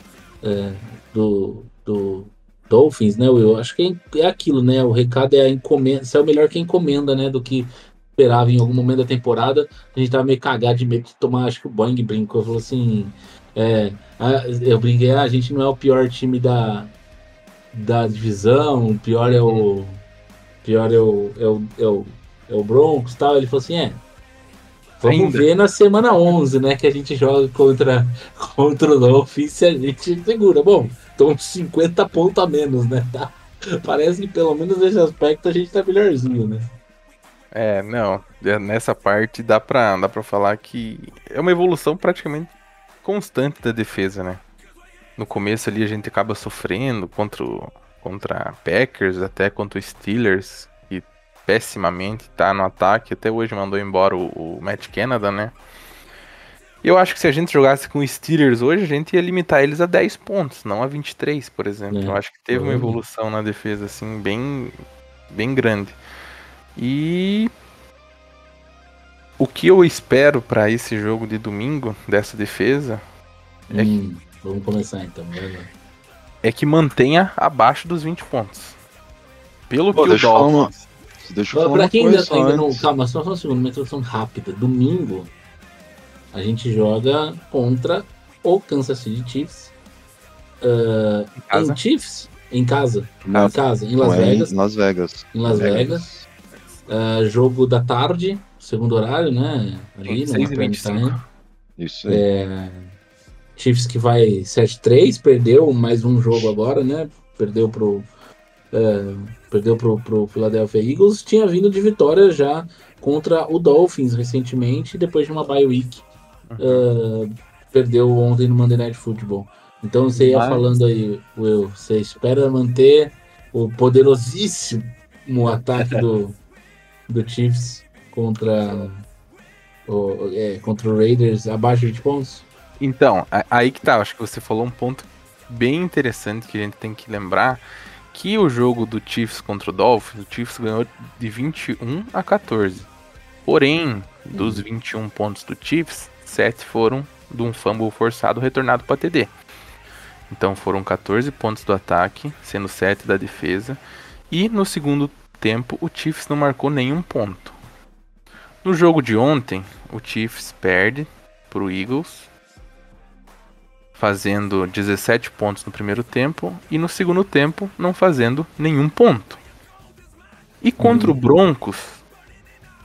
é, do, do Dolphins, né, Will? Acho que é, é aquilo, né? O recado é a encomenda, é o melhor que encomenda, né? Do que esperava em algum momento da temporada. A gente tava meio cagado de medo de tomar, acho que o Boeing brincou, falou assim. É, ah, eu brinquei, ah, a gente não é o pior time da, da divisão, o pior é o. Pior é o, é o, é o, é o Broncos e tal. Ele falou assim: é. Vamos Ainda. ver na semana 11, né? Que a gente joga contra, contra o Dolphins se a gente segura. Bom, uns 50 pontos a menos, né? Tá? Parece que pelo menos nesse aspecto a gente tá melhorzinho, né? É, não. é, Nessa parte dá pra, dá pra falar que é uma evolução praticamente constante da defesa, né? No começo ali a gente acaba sofrendo contra, o, contra Packers, até contra o Steelers, que pessimamente tá no ataque. Até hoje mandou embora o, o Matt Canada, né? Eu acho que se a gente jogasse com Steelers hoje, a gente ia limitar eles a 10 pontos, não a 23, por exemplo. É, Eu acho que teve uma provavelmente. evolução na defesa, assim, bem, bem grande. E o que eu espero pra esse jogo de domingo dessa defesa É que- Hum, vamos começar então. vai lá. é que mantenha abaixo dos 20 pontos. Pelo Pô, que o deixa eu falar uma- Dolphins. Deixa eu Pra, falar pra uma quem ainda, coisa ainda não. antes. Calma, só, só um segundo, uma introdução rápida. Domingo a gente joga contra o Kansas City Chiefs. ah, Em casa? Em Chiefs? Em casa. Não, Em casa, em Las não é Vegas. Em Las Vegas. Em Las Vegas. Ah, jogo da tarde, segundo horário, né? Ali no 6 prime 25. time. Isso aí. É, Chiefs que vai 7-3, perdeu mais um jogo agora, né? Perdeu pro. é, perdeu pro, pro Philadelphia Eagles. Tinha vindo de vitória já contra o Dolphins recentemente, depois de uma bye week. Uhum. É, perdeu ontem no Monday Night Football. Então você ia Mas- falando aí, Will, você espera manter o poderosíssimo ataque do, do Chiefs contra o, é, contra o Raiders abaixo de 20 pontos? Então, aí que tá, acho que você falou um ponto bem interessante que a gente tem que lembrar, que o jogo do Chiefs contra o Dolphins, o Chiefs ganhou de 21 a 14. Porém, dos 21 pontos do Chiefs, 7 foram de um fumble forçado retornado para TD. Então foram 14 pontos do ataque, sendo 7 da defesa, e no segundo tempo o Chiefs não marcou nenhum ponto. No jogo de ontem, o Chiefs perde pro Eagles, fazendo 17 pontos no primeiro tempo e no segundo tempo não fazendo nenhum ponto. E contra o Broncos,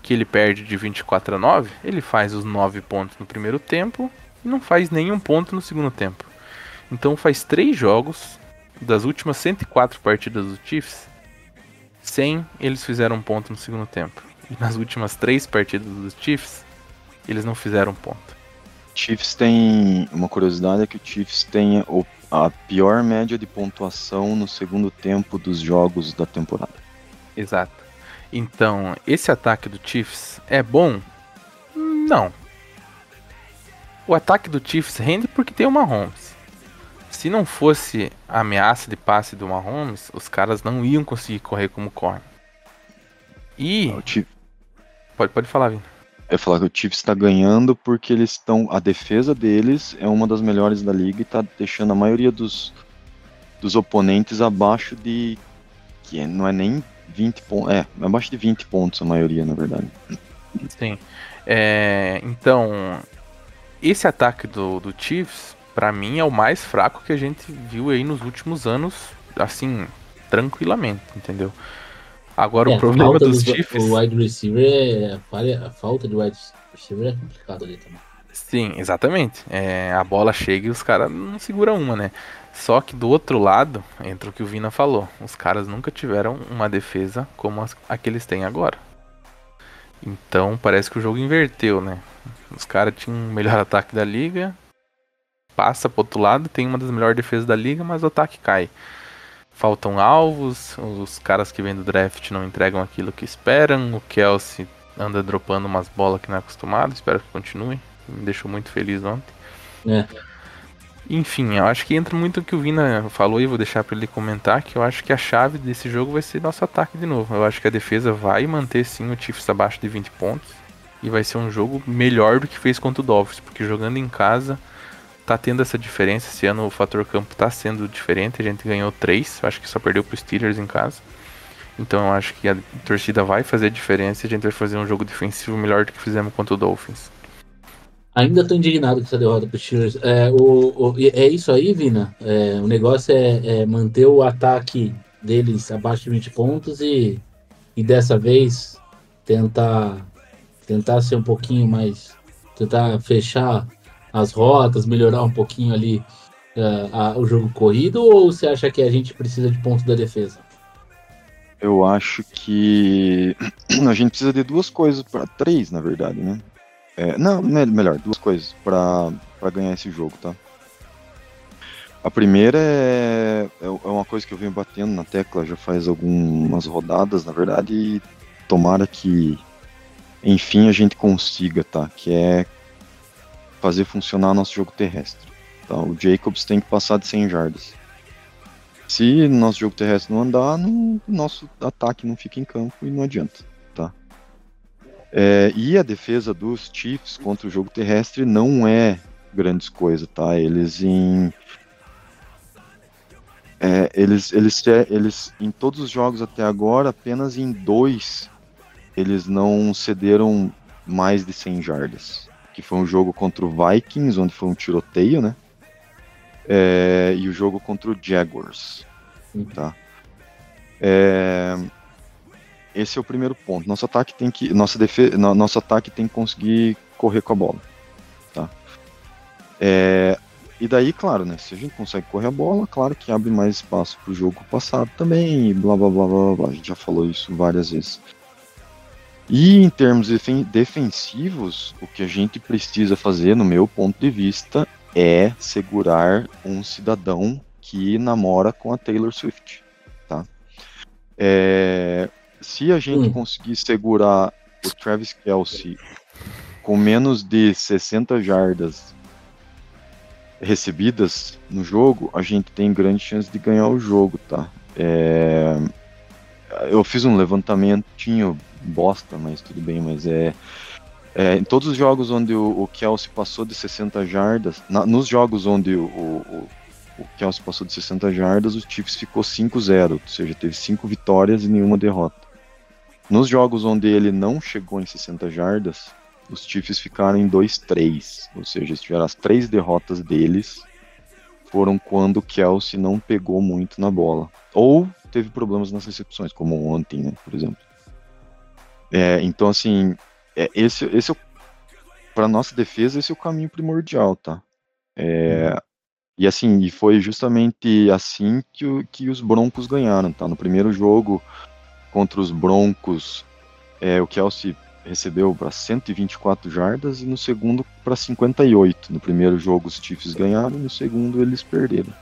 que ele perde de 24 a 9, ele faz os 9 pontos no primeiro tempo e não faz nenhum ponto no segundo tempo. Então faz três jogos das últimas 104 partidas do Chiefs, sem eles fizeram um ponto no segundo tempo. E nas últimas três partidas dos Chiefs, eles não fizeram ponto. Chiefs tem. Uma curiosidade é que o Chiefs tem o- a pior média de pontuação no segundo tempo dos jogos da temporada. Exato. Então, esse ataque do Chiefs é bom? Não. O ataque do Chiefs rende porque tem o Mahomes. Se não fosse a ameaça de passe do Mahomes, os caras não iam conseguir correr como correm. E. O Chiefs, Pode, pode falar, Vini. ia falar que o Chiefs está ganhando porque eles estão. A defesa deles é uma das melhores da liga e está deixando a maioria dos, dos oponentes abaixo de. Que é- não é nem 20 pontos. É, abaixo de 20 pontos a maioria, na verdade. Sim. É, então, esse ataque do, do Chiefs, pra mim, é o mais fraco que a gente viu aí nos últimos anos, assim, tranquilamente, entendeu? Agora, É, o problema dos do- Chiefs. O wide receiver é. A, falha- a falta de wide receiver é complicado ali também. Sim, exatamente. É, a bola chega e os caras não seguram uma, né? Só que do outro lado, entra o que o Vina falou. Os caras nunca tiveram uma defesa como as- a que eles têm agora. Então parece que o jogo inverteu, né? Os caras tinham o melhor ataque da liga, passa pro outro lado, tem uma das melhores defesas da liga, mas o ataque cai. Faltam alvos, os caras que vêm do draft não entregam aquilo que esperam, o Kelsey anda dropando umas bolas que não é acostumado, espero que continue. Me deixou muito feliz ontem. É. Enfim, eu acho que entra muito o que o Vina falou e vou deixar para ele comentar, que eu acho que a chave desse jogo vai ser nosso ataque de novo. Eu acho que a defesa vai manter sim o Chiefs abaixo de 20 pontos e vai ser um jogo melhor do que fez contra o Dolphins, porque jogando em casa tá tendo essa diferença. Esse ano o fator campo tá sendo diferente, a gente ganhou 3, acho que só perdeu pro Steelers em casa. Então eu acho que a torcida vai fazer a diferença e a gente vai fazer um jogo defensivo melhor do que fizemos contra o Dolphins. Ainda tô indignado com essa derrota pro Steelers. É, o, o- é isso aí, Vina. É, o negócio é, é manter o ataque deles abaixo de 20 pontos e, e dessa vez tentar tentar ser um pouquinho mais tentar fechar as rotas, melhorar um pouquinho ali eh, a- o jogo corrido ou você acha que a gente precisa de pontos da defesa? Eu acho que a gente precisa de duas coisas para três, na verdade, né? É, não, me- melhor, duas coisas para ganhar esse jogo, tá? A primeira é, é é uma coisa que eu venho batendo na tecla já faz algumas rodadas, na verdade, e tomara que, enfim, a gente consiga, tá? Que é fazer funcionar nosso jogo terrestre. Tá? O Jacobs tem que passar de 100 jardas. Se nosso jogo terrestre não andar, não- nosso ataque não fica em campo e não adianta, tá? É, e a defesa dos Chiefs contra o jogo terrestre não é grandes coisas, tá? Eles em é, eles, eles, eles, em todos os jogos até agora, apenas em dois eles não cederam mais de 100 jardas. Que foi um jogo contra o Vikings, onde foi um tiroteio, né? É, e o jogo contra o Jaguars. Tá? É, esse é o primeiro ponto. Nosso ataque tem que, nossa defesa, nosso ataque tem que conseguir correr com a bola. Tá? É, e daí, claro, né? Se a gente consegue correr a bola, claro que abre mais espaço pro jogo passado também, e blá blá blá blá blá. A gente já falou isso várias vezes. E em termos defen- defensivos, o que a gente precisa fazer, no meu ponto de vista, é segurar um cidadão que namora com a Taylor Swift, tá? É, se a gente Hum. conseguir segurar o Travis Kelsey com menos de 60 jardas recebidas no jogo, a gente tem grande chance de ganhar o jogo, tá? É, eu fiz um levantamentinho bosta, mas tudo bem, mas é, é, em todos os jogos onde o, o Kelsey passou de 60 jardas, na- nos jogos onde o, o, o Kelsey passou de 60 jardas, o Chiefs ficou 5-0, ou seja, teve 5 vitórias e nenhuma derrota. Nos jogos onde ele não chegou em 60 jardas, os Chiefs ficaram em 2-3, ou seja, tiveram as três derrotas deles foram quando o Kelsey não pegou muito na bola. Ou teve problemas nas recepções, como ontem, né, por exemplo. É, então, assim, é, esse, esse é o, para nossa defesa, esse é o caminho primordial, tá? É, E assim, e foi justamente assim que, o- que os Broncos ganharam, tá? No primeiro jogo contra os Broncos, é, o Kelsey recebeu para 124 jardas e no segundo para 58. No primeiro jogo os Chiefs ganharam, no segundo eles perderam.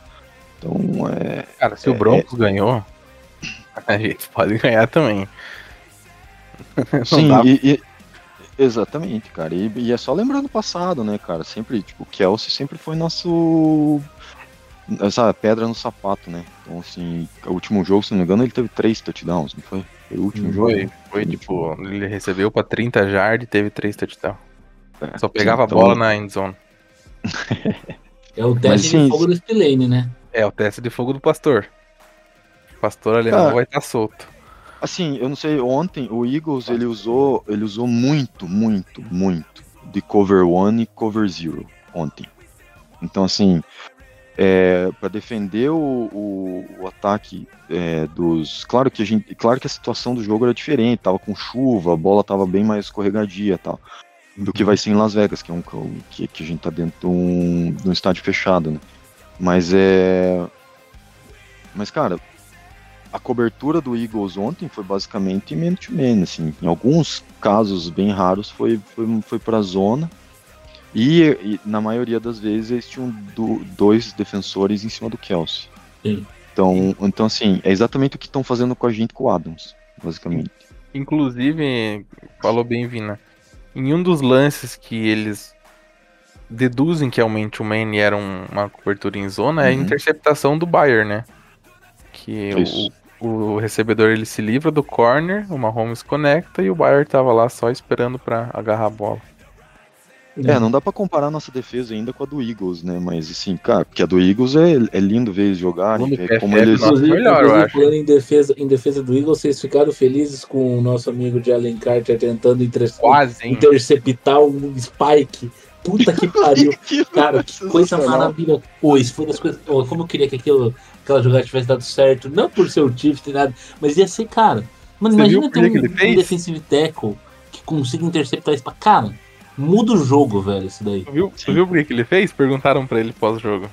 Então, é, Cara, se o É, Broncos ganhou, a gente pode ganhar também. Sim, e, e- exatamente, cara. E, e é só lembrando o passado, né, cara? Sempre, tipo, o Kelsey sempre foi nosso. Essa pedra no sapato, né? Então, assim, o último jogo, se não me engano, ele teve três touchdowns, não foi? Foi o último jogo? Foi, foi tipo, ele recebeu pra 30 jardas e teve 3 touchdowns. É, Só pegava então- a bola na endzone. É o Mas, teste sim, de fogo do Spillane, né? É o teste de fogo do pastor. O pastor alemão Cara, vai estar solto. Assim, eu não sei, ontem o Eagles ele usou, ele usou muito, muito, muito de cover one e cover zero ontem. Então assim, é, para defender o, o, o ataque é, dos, claro que a gente, claro que a situação do jogo era diferente, tava com chuva, a bola tava bem mais escorregadia, tal, do que vai ser em Las Vegas, que é um que, que a gente tá dentro de um, de um estádio fechado, né? Mas é, mas cara, a cobertura do Eagles ontem foi basicamente man-to-man, assim. Em alguns casos bem raros foi, foi, foi pra zona. E, e na maioria das vezes eles tinham do- dois defensores em cima do Kelsey. Sim. Então, então, assim, é exatamente o que estão fazendo com a gente com o Adams, basicamente. Inclusive, falou bem, Vina. Em um dos lances que eles deduzem que realmente o Man era um- uma cobertura em zona é a Uhum. interceptação do Bayer, né? Que o, o recebedor ele se livra do corner, o Mahomes conecta e o Bayer tava lá só esperando pra agarrar a bola. É, não dá pra comparar nossa defesa ainda com a do Eagles, né? Mas, assim, cara, porque a do Eagles é, é lindo ver eles jogarem, ver como eles... nossa, Inclusive, melhor, eu acho. em defesa, em defesa do Eagles, vocês ficaram felizes com o nosso amigo de Allen Carter tentando inter- Quase, interceptar um Spike. Puta que pariu. Cara, que coisa maravilhosa. Pô, isso foi das coisas. Como eu queria que aquilo, aquela jogada tivesse dado certo. Não por ser o Chiefs nem nada, mas ia ser, cara. Mano, Você imagina ter um, um defensive tackle que consiga interceptar isso pra. Cara, muda o jogo, velho, isso daí. Tu viu, viu por que ele fez? Perguntaram pra ele pós-jogo.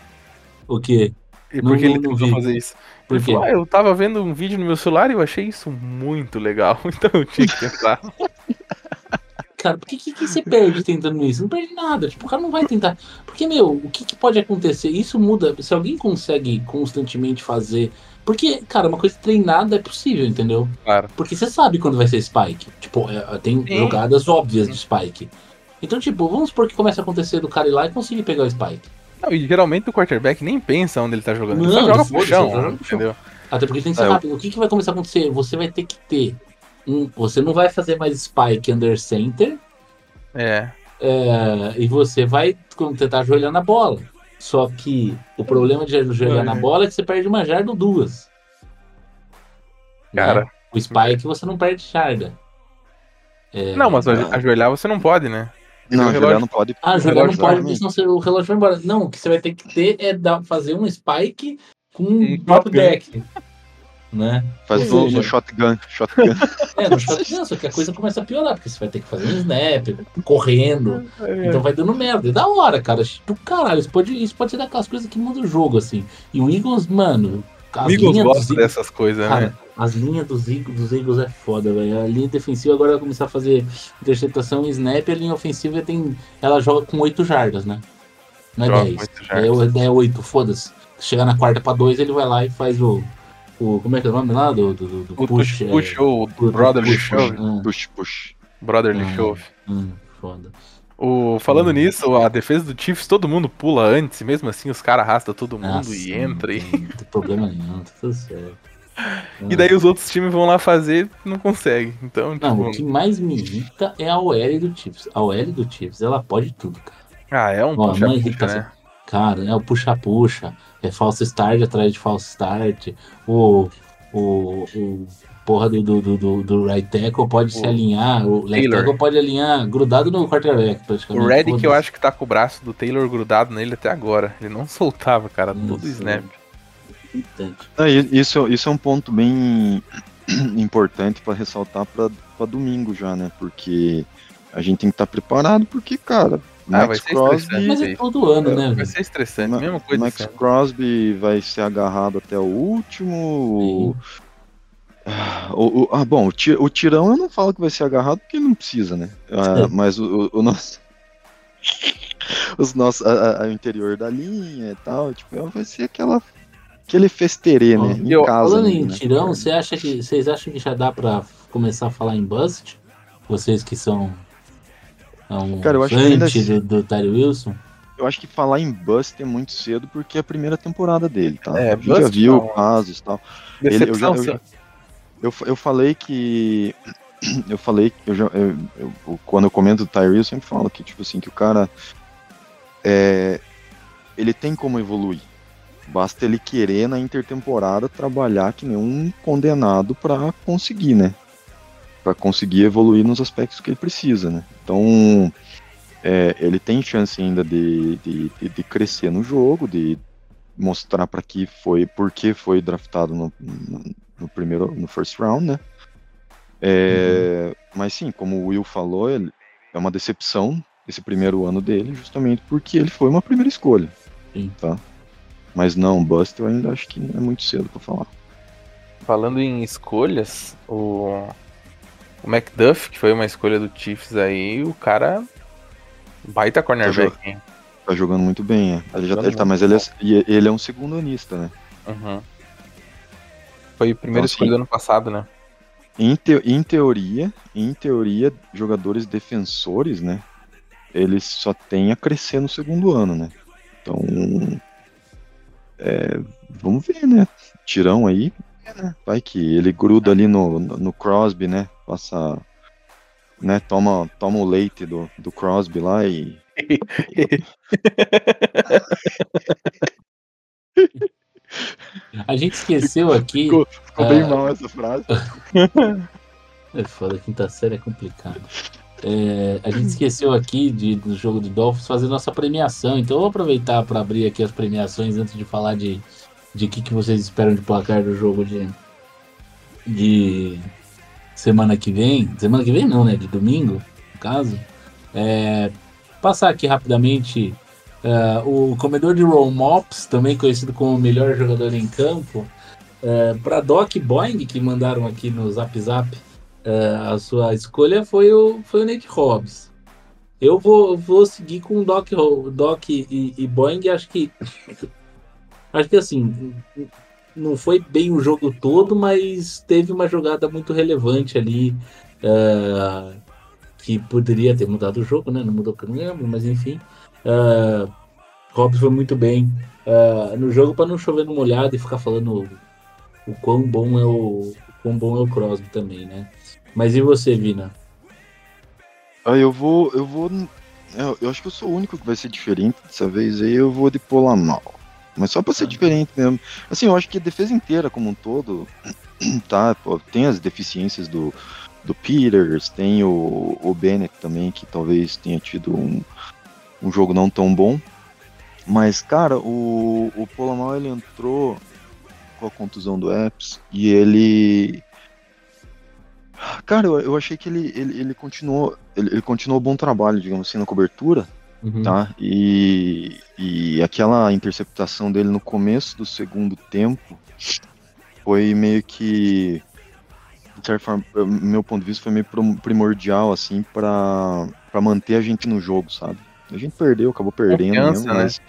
O quê? E por que ele não- tentou vi. fazer isso? Por Ele quê? falou, ah, eu tava vendo um vídeo no meu celular e eu achei isso muito legal. Então eu tinha que tentar. Cara, por que, que, que você perde tentando isso? Não perde nada. Tipo, o cara não vai tentar. Porque, meu, o que, que pode acontecer? Isso muda. Se alguém consegue constantemente fazer. Porque, cara, uma coisa treinada é possível, entendeu? Claro. Porque você sabe quando vai ser Spike. Tipo, é, tem Sim. jogadas óbvias de Spike. Então, tipo, vamos supor que comece a acontecer do cara ir lá e conseguir pegar o Spike. Não, e geralmente o quarterback nem pensa onde ele tá jogando. Ele Não, só joga pro chão, ele entendeu? Até porque tem que ser É, rápido. O que, que vai começar a acontecer? Você vai ter que ter. Um, você não vai fazer mais Spike under center. É. É, e você vai tentar ajoelhar na bola. Só que o problema de ajoelhar na bola é que você perde uma jarda ou duas. Cara. Né? O Spike você não perde jarda. É, Não, mas não. ajoelhar você não pode, né? Não, o jogar relógio- não pode. Ah, jogar não pode, porque senão o relógio vai embora. Não, o que você vai ter que ter é dar, fazer um Spike com um drop deck. Né? Faz no, seja- no shotgun. shotgun. É, no shotgun, só que a coisa começa a piorar, porque você vai ter que fazer um snap, correndo. É. Então vai dando merda. É da hora, cara. Do caralho. Isso pode, isso pode ser daquelas coisas que mudam o jogo, assim. E o Eagles, mano. As O Eagles gosta Eagles- dessas coisas, né? Cara, as linhas dos Eagles, dos Eagles é foda, velho. A linha defensiva agora vai começar a fazer interceptação e snap. A linha ofensiva tem. Ela joga com 8 jardas, né? Não é Joga 10. com oito É, é 8, foda-se. Se chegar na quarta pra 2, ele vai lá e faz o. o como é que é o nome lá? Do, do, do- O push, push. push, é, ou do- do brotherly push, shove. ah, Push, push. Brotherly Ah. shove. hum, foda. O, falando Hum. nisso, a defesa do Chiefs, todo mundo pula antes, e mesmo assim os caras arrastam todo mundo Nossa, e entra. Não tem, não tem problema nenhum, tá tudo certo. e daí os outros times vão lá fazer não conseguem. Então, Não, tipo, o que mais me irrita é a OL do Chiefs. A OL do Chiefs, ela pode tudo, cara. ah, é um Ó, puxa, não puxa, irrita né? Cara, é o puxa-puxa, é falso start atrás de falso start. O, o, o porra do, do, do, do, do right tackle pode se O alinhar, o left Taylor. tackle pode alinhar grudado no quarterback, praticamente. O Reddick, eu Foda-se. acho que tá com o braço do Taylor grudado nele até agora. Ele não soltava, cara, todo Nossa. snap. Ah, isso, isso é um ponto bem importante para ressaltar para domingo já, né? Porque a gente tem que estar preparado, porque, cara, Ah, vai Max ser Crosby, estressante. Mas é todo ano, né, Vai ser estressante, Ma- mesma coisa Max sempre. Crosby vai ser agarrado até o último. Ah, o, o- ah, bom, o, o tirão eu não falo que vai ser agarrado porque não precisa, né? Ah, É. mas o, o- o nosso. Os nossos, a, a- o interior da linha e tal, tipo, vai ser aquela. Aquele festerê, né? Em eu- casa. Falando em né? tirão, você acha que, vocês acham que já dá pra começar a falar em bust? Vocês que são. São Cara, eu acho que ainda- do, do Tyree Wilson? Eu acho que falar em Bust é muito cedo porque é a primeira temporada dele, tá? É, a gente já Bust viu não. casos e tal. Ele- eu já- eu já- Eu, eu falei que. Eu falei que. Eu já, eu- eu- quando eu comento do Tyree, eu sempre falo que, tipo assim, que o cara. É, ele tem como evoluir. Basta ele querer na intertemporada trabalhar que nem um condenado pra conseguir, né? Pra conseguir evoluir nos aspectos que ele precisa, né? Então. é, ele tem chance ainda de, de, de- de crescer no jogo, de mostrar para que foi, por que foi draftado no, no, primeiro, no first round, né? É, Mas sim, como o Will falou, ele, é uma decepção esse primeiro ano dele, justamente porque ele foi uma primeira escolha, Sim. tá? Mas não, Bust eu ainda acho que é muito cedo para falar. Falando em escolhas, o, o McDuff, que foi uma escolha do Chiefs aí, o cara. Baita cornerback, hein? Tá jogando muito bem, é. Ele já, ele tá, mas ele é, ele é um segundo anista, né? Uhum. Foi a primeira Então, escolha sim. do ano passado, né? Em, te- em teoria, em teoria, jogadores defensores, né? Eles só têm a crescer no segundo ano, né? Então, é, vamos ver, né? Tirão aí, né? vai que ele gruda ali no, no, no Crosby, né? Passa, né? Toma, toma o leite do, do Crosby lá e A gente esqueceu aqui. Ficou- ficou bem É. mal essa frase. É foda, quinta série é complicado. É, a gente esqueceu aqui de, do jogo do Dolphins fazer nossa premiação, então eu vou aproveitar para abrir aqui as premiações antes de falar de de que, que vocês esperam de placar do jogo de, de semana que vem, semana que vem não, né? De domingo, no caso. É, passar aqui rapidamente é, o comedor de Roll Mops, também conhecido como o melhor jogador em campo, é, para Doc Boeing, que mandaram aqui no Zap Zap, é, a sua escolha foi o, foi o Nate Hobbs. Eu vou, vou seguir com Doc, Doc e, e Boeing, acho que. Acho que assim, não foi bem o jogo todo, mas teve uma jogada muito relevante ali. é, que poderia ter mudado o jogo, né? Não mudou porque eu não lembro, mas enfim. Uh, Hobbs foi muito bem é, no jogo para não chover no molhado e ficar falando o, o quão bom é o, o quão bom é o Crosby também, né? Mas e você, Vina? Aí eu vou. Eu vou. Eu, eu acho que eu sou o único que vai ser diferente dessa vez. Aí eu vou de Polamal. Mas só pra ser diferente mesmo. Assim, eu acho que a defesa inteira como um todo. Tá, pô, tem as deficiências do, do Peters, tem o, o Bennett também, que talvez tenha tido um, um jogo não tão bom. Mas, cara, o, o Polamal ele entrou com a contusão do Epps e ele. Cara, eu, eu achei que ele, ele, ele continuou. Ele, ele continuou bom trabalho, digamos assim, na cobertura, Uhum. tá? E, e aquela interceptação dele no começo do segundo tempo foi meio que. De certa forma, meu ponto de vista, foi meio primordial, assim, pra, pra manter a gente no jogo, sabe? A gente perdeu, acabou perdendo Confiança, mesmo, né? mas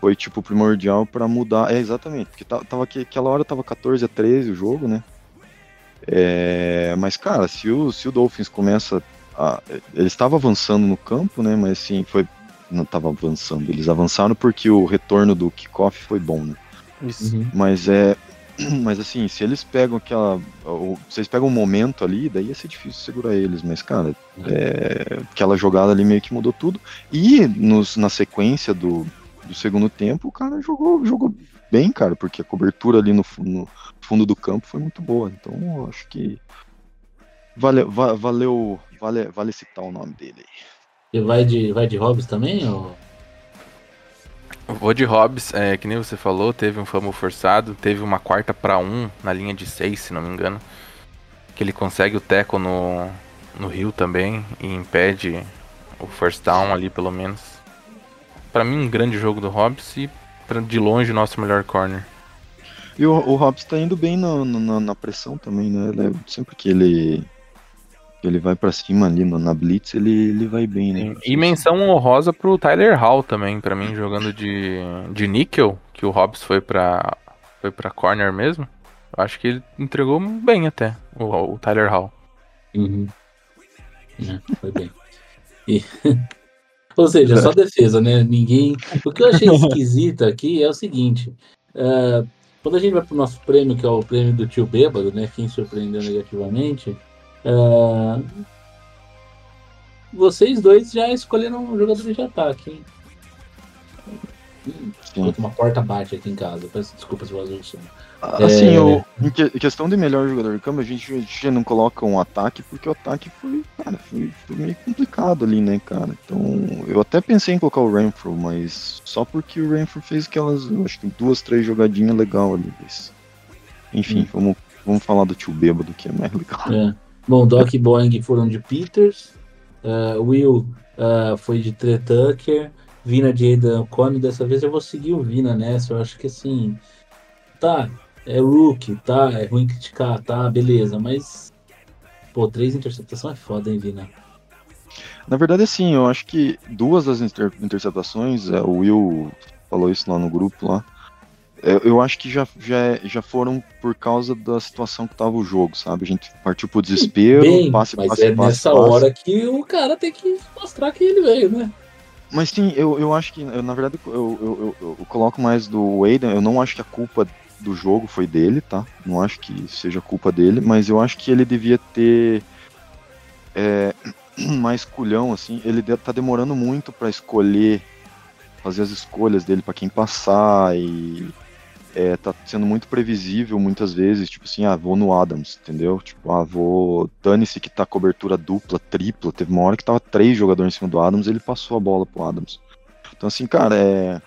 foi, tipo, primordial pra mudar. É, exatamente, porque ta- tava, aquela hora tava 14 a 13 o jogo, né? É, mas, cara, se o, se o Dolphins começa a. Ele estava avançando no campo, né? Mas assim, foi. Não estava avançando. Eles avançaram porque o retorno do kickoff foi bom, né? Isso. Uhum. Mas é. Mas assim, se eles pegam aquela. ou- Se eles pegam um momento ali, daí ia ser difícil segurar eles. Mas, cara, é, aquela jogada ali meio que mudou tudo. E nos, na sequência do, do segundo tempo, o cara jogou, jogou bem, cara, porque a cobertura ali no, no fundo do campo foi muito boa. Então, eu acho que. Vale, va- valeu. Vale, vale citar o nome dele aí. E vai de, vai de Hobbs também? Ou... Eu Vou de Hobbs, é, que nem você falou, teve um fumble forçado, teve uma quarta pra um na linha de seis, se não me engano. Que ele consegue o teco no, no Rio também e impede o first down ali, pelo menos. Pra mim, um grande jogo do Hobbs e pra- de longe o nosso melhor corner. E o, o Hobbs tá indo bem na, na, na pressão também, né? Ele é- sempre que ele. Que ele vai pra cima ali no- na Blitz, ele, ele vai bem, né? E menção honrosa pro Tyler Hall também, pra mim, jogando de, de níquel, que o Hobbs foi pra, foi pra corner mesmo. Eu acho que ele entregou bem até, o, o Tyler Hall. Uhum. É, foi bem. E- Ou seja, só defesa, né? Ninguém. O que eu achei esquisito aqui é o seguinte: é, quando a gente vai pro nosso prêmio, que é o prêmio do tio Bêbado, né? Quem surpreendeu negativamente. É, Vocês dois já escolheram jogadores de ataque, hein? Sim. uma porta bate aqui em casa. Peço desculpa se vazou o som. Assim, É. o, em que- em questão de melhor jogador de campo, a gente, a gente já não coloca um ataque, porque o ataque foi, cara, foi, foi meio complicado ali, né, cara? Então, eu até pensei em colocar o Renfro, mas só porque o Renfro fez aquelas, acho que duas, três jogadinhas legal ali. Mas... Enfim, Hum. vamos, vamos falar do tio Bêbado, que é mais legal. É. Bom, Doc e Boeing foram de Peters, uh, Will uh, foi de Trey Tucker, Vina de Aidan O'Connor. Dessa vez eu vou seguir o Vina nessa. Eu acho que assim, tá, é rookie, tá, é ruim criticar, tá, beleza, mas pô, três interceptações é foda, hein, Vina? Na verdade, assim, eu acho que duas das inter- interceptações, é, o Will falou isso lá no grupo lá, é, eu acho que já, já, já foram por causa da situação que tava o jogo, sabe? A gente partiu pro desespero, Bem, passe, mas passe, é passe, nessa passe. hora que o cara tem que mostrar que ele veio, né? Mas sim, eu, eu acho que, eu, na verdade, eu, eu, eu, eu coloco mais do Aiden, eu não acho que a culpa do jogo foi dele, tá? Não acho que seja culpa dele, mas eu acho que ele devia ter é, mais culhão, assim. Ele tá demorando muito pra escolher, fazer as escolhas dele pra quem passar e é, tá sendo muito previsível muitas vezes, tipo assim, ah, vou no Adams, entendeu? Tipo, ah, vou. Dane-se que tá cobertura dupla, tripla. Teve uma hora que tava três jogadores em cima do Adams, ele passou a bola pro Adams. Então, assim, cara, é.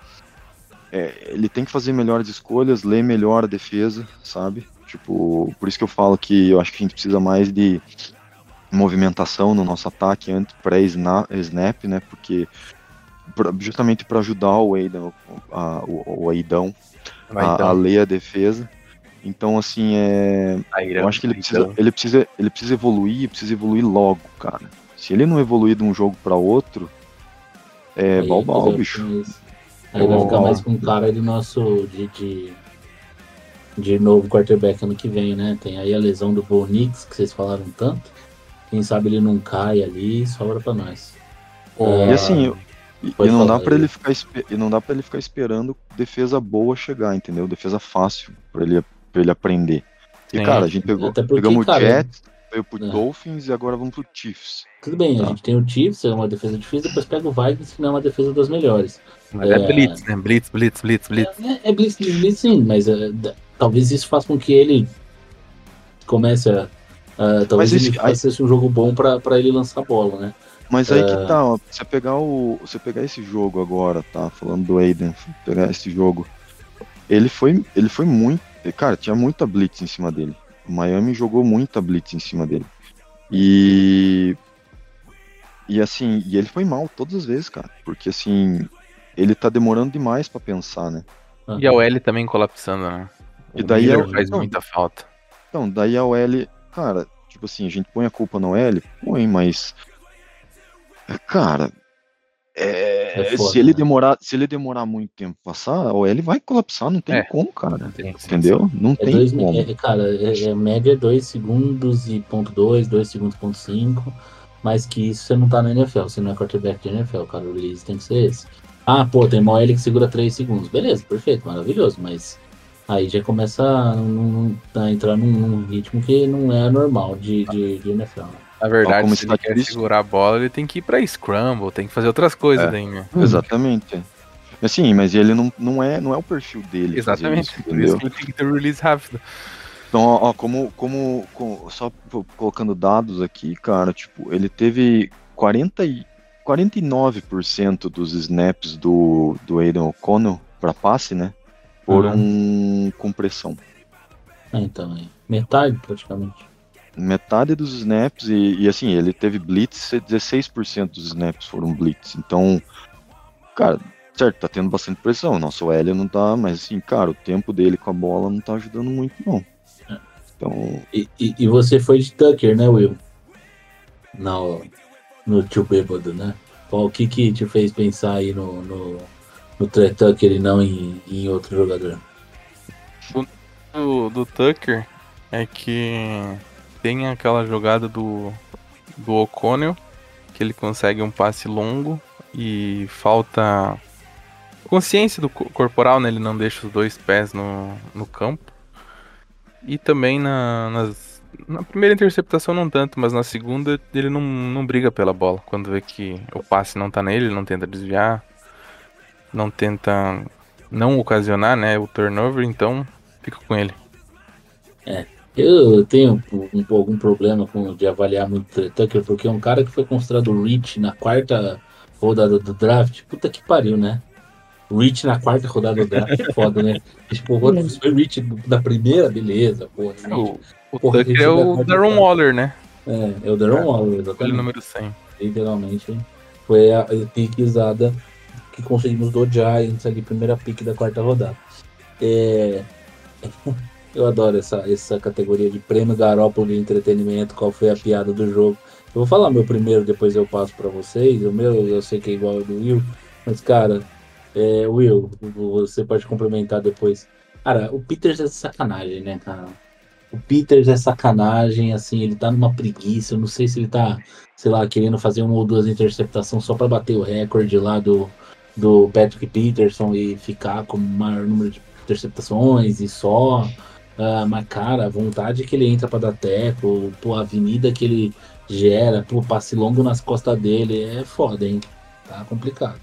é, ele tem que fazer melhores escolhas, ler melhor a defesa, sabe? Tipo, por isso que eu falo que eu acho que a gente precisa mais de movimentação no nosso ataque antes pré-snap, né? Porque justamente para ajudar o Aidan, a, o, o Aidão Vai a, então, a ler a defesa. Então, assim, é, eu acho que ele precisa, Aidão. ele precisa, ele precisa evoluir, precisa evoluir logo, cara. Se ele não evoluir de um jogo para outro, é balbal, vai bicho. Aí vai ficar mais com cara de nosso. De, de, de novo quarterback ano que vem, né? Tem aí a lesão do Bo Nix, que vocês falaram tanto. Quem sabe ele não cai ali e sobra pra nós. Ó, E assim, eu- e, e não dá para ele ficar e não dá para ele ficar esperando defesa boa chegar, entendeu? Defesa fácil para ele para ele aprender. E cara, a gente pegou, Até porque, pegamos o cara, Jets, veio pro É. Dolphins e agora vamos pro Chiefs. Tudo bem, a Tá. gente tem o Chiefs, é uma defesa difícil, depois pega o Vikings, que não é uma defesa das melhores. Mas é, é- Blitz, né? Blitz, Blitz, Blitz, Blitz. É, é blitz, blitz, blitz, sim, mas é, talvez isso faça com que ele comece a. a- talvez esse- ele faça esse um jogo bom pra, pra ele lançar a bola, né? Mas aí É. que tá, ó, você pegar o, você pegar esse jogo agora, tá? Falando do Aiden, pegar esse jogo, ele foi, ele foi muito, cara, tinha muita blitz em cima dele. O Miami jogou muita blitz em cima dele. E e assim, e ele foi mal todas as vezes, cara, porque assim, ele tá demorando demais pra pensar, né? E a OL também colapsando, né? E O daí Miller o- faz não. muita falta. Então, daí a OL, cara, tipo assim, a gente põe a culpa na OL, põe, mas. Cara, é, É foda, se ele né? demorar, se ele demorar muito tempo passar, a OL vai colapsar, não tem É. como, cara. Tem- Entendeu? Não É tem dois, como. é, cara, é, é média 2 segundos e ponto 2, 2 segundos ponto 5, mas que isso você não tá na NFL, você não é quarterback de NFL, cara, o release tem que ser esse. Ah, pô, tem uma OL que segura 3 segundos, beleza, perfeito, maravilhoso, mas aí já começa a, a entrar num, num ritmo que não é normal de, de, de NFL. né? Na verdade, como se ele quer segurar a bola, ele tem que ir pra Scramble, tem que fazer outras coisas É. daí, né? Exatamente. Assim, mas ele não, não, é, não é o perfil dele. fazer Exatamente, isso, por isso que ele tem que ter release rápido. Então, ó, ó, como, como, com- só colocando dados aqui, cara, tipo, ele teve 40 e, 49% dos snaps do, do Aiden O'Connell para passe, né? Foram com pressão. Ah, então, é metade praticamente. Metade dos snaps, e, e assim, ele teve blitz, 16% dos snaps foram blitz. Então, cara, certo, tá tendo bastante pressão. Nosso L não tá, mas assim, cara, o tempo dele com a bola não tá ajudando muito, não. Então, E, e, e você foi de Tucker, né, Will? No, no tio bêbado, né? Qual, o que que te fez pensar aí no, no, no Trey Tucker e não em, em outro jogador? do, do Tucker é que tem aquela jogada do, do O'Connell, que ele consegue um passe longo e falta consciência do co- corporal, né? Ele não deixa os dois pés no, no campo. E também na, nas- na primeira interceptação não tanto, mas na segunda ele não, não briga pela bola. Quando vê que o passe não tá nele, ele não tenta desviar, não tenta não ocasionar, né, o turnover, então fica com ele. Eu tenho um, um, algum problema com, de avaliar muito o Tucker, porque é um cara que foi considerado Rich na quarta rodada do draft. Puta que pariu, né? Rich na quarta rodada do draft é foda, né? Tipo, o outro foi Rich da primeira, beleza, porra. Rich. O, o Porra, Tucker é o Darren. Waller, né? É, é o Darren É, Waller, Ele exatamente. número 100. literalmente, foi a, a pique usada que conseguimos do Giants ali, primeira pique da quarta rodada. É, eu adoro essa, essa categoria de prêmio Garópolo de entretenimento, qual foi a piada do jogo. Eu vou falar meu primeiro, depois eu passo para vocês. O meu eu sei que é igual ao do Will, mas cara, é, Will, você pode complementar depois. Cara, o Peters é sacanagem, né, cara? O Peters é sacanagem, assim, ele tá numa preguiça, eu não sei se ele tá sei lá, querendo fazer uma ou duas interceptações só para bater o recorde lá do, do Patrick Peterson e ficar com o maior número de interceptações e só. Ah, mas, cara, a vontade que ele entra para dar teco, pô, a avenida que ele gera, pô, passe longo nas costas dele, é foda, hein? Tá complicado.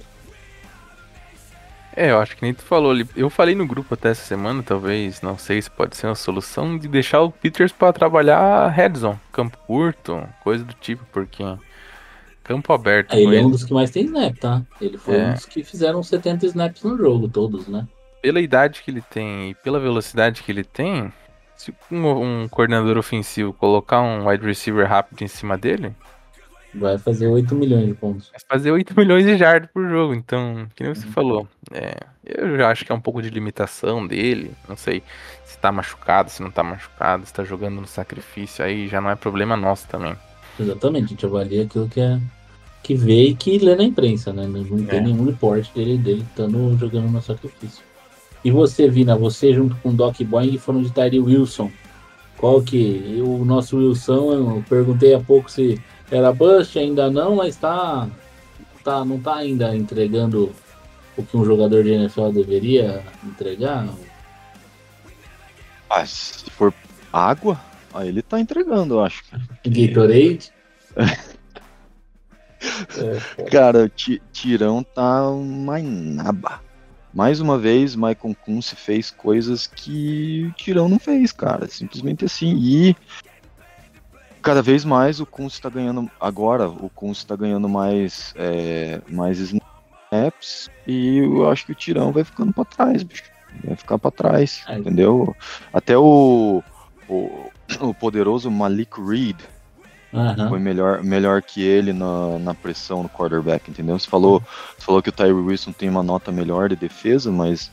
É, eu acho que nem tu falou ali. Eu falei no grupo até essa semana, talvez, não sei se pode ser uma solução, de deixar o Peters pra trabalhar red zone, campo curto, coisa do tipo, porque campo aberto ele é um dos que mais tem snap, tá? Ele foi É. um dos que fizeram 70 snaps no jogo, todos, né? Pela idade que ele tem e pela velocidade que ele tem, Se um, um coordenador ofensivo colocar um wide receiver rápido em cima dele, Vai fazer 8 milhões de pontos. vai fazer 8 milhões de jardas por jogo. Então, que nem você falou, é, eu já acho que é um pouco de limitação dele. Não sei se tá machucado, se não tá machucado, se tá jogando no sacrifício, aí já não é problema nosso também. Exatamente, a gente avalia aquilo que é que vê e que lê na imprensa, né? Não, não tem É. nenhum reporte dele, dele estando jogando no sacrifício. E você, Vina, você junto com o Doc Boeing foram de Tyree Wilson. Qual que? O nosso Wilson, eu perguntei há pouco se era bust, ainda não, mas tá, tá não tá ainda entregando o que um jogador de NFL deveria entregar. Ah, se for água, aí ele tá entregando, eu acho. Gatorade. É, Cara, o Ti- Tirão tá uma naba. Mais uma vez, Michael Kunze fez coisas que o Tirão não fez, cara. Simplesmente assim. E cada vez mais o Kunze tá ganhando. Agora, o Kunze tá ganhando mais, é, mais snaps. E eu acho que o Tirão vai ficando pra trás, bicho. Vai ficar pra trás, É. entendeu? Até o, o, o poderoso Malik Reed aham. foi melhor, melhor que ele na, na pressão no quarterback, entendeu? Você falou, você falou que o Tyree Wilson tem uma nota melhor de defesa, mas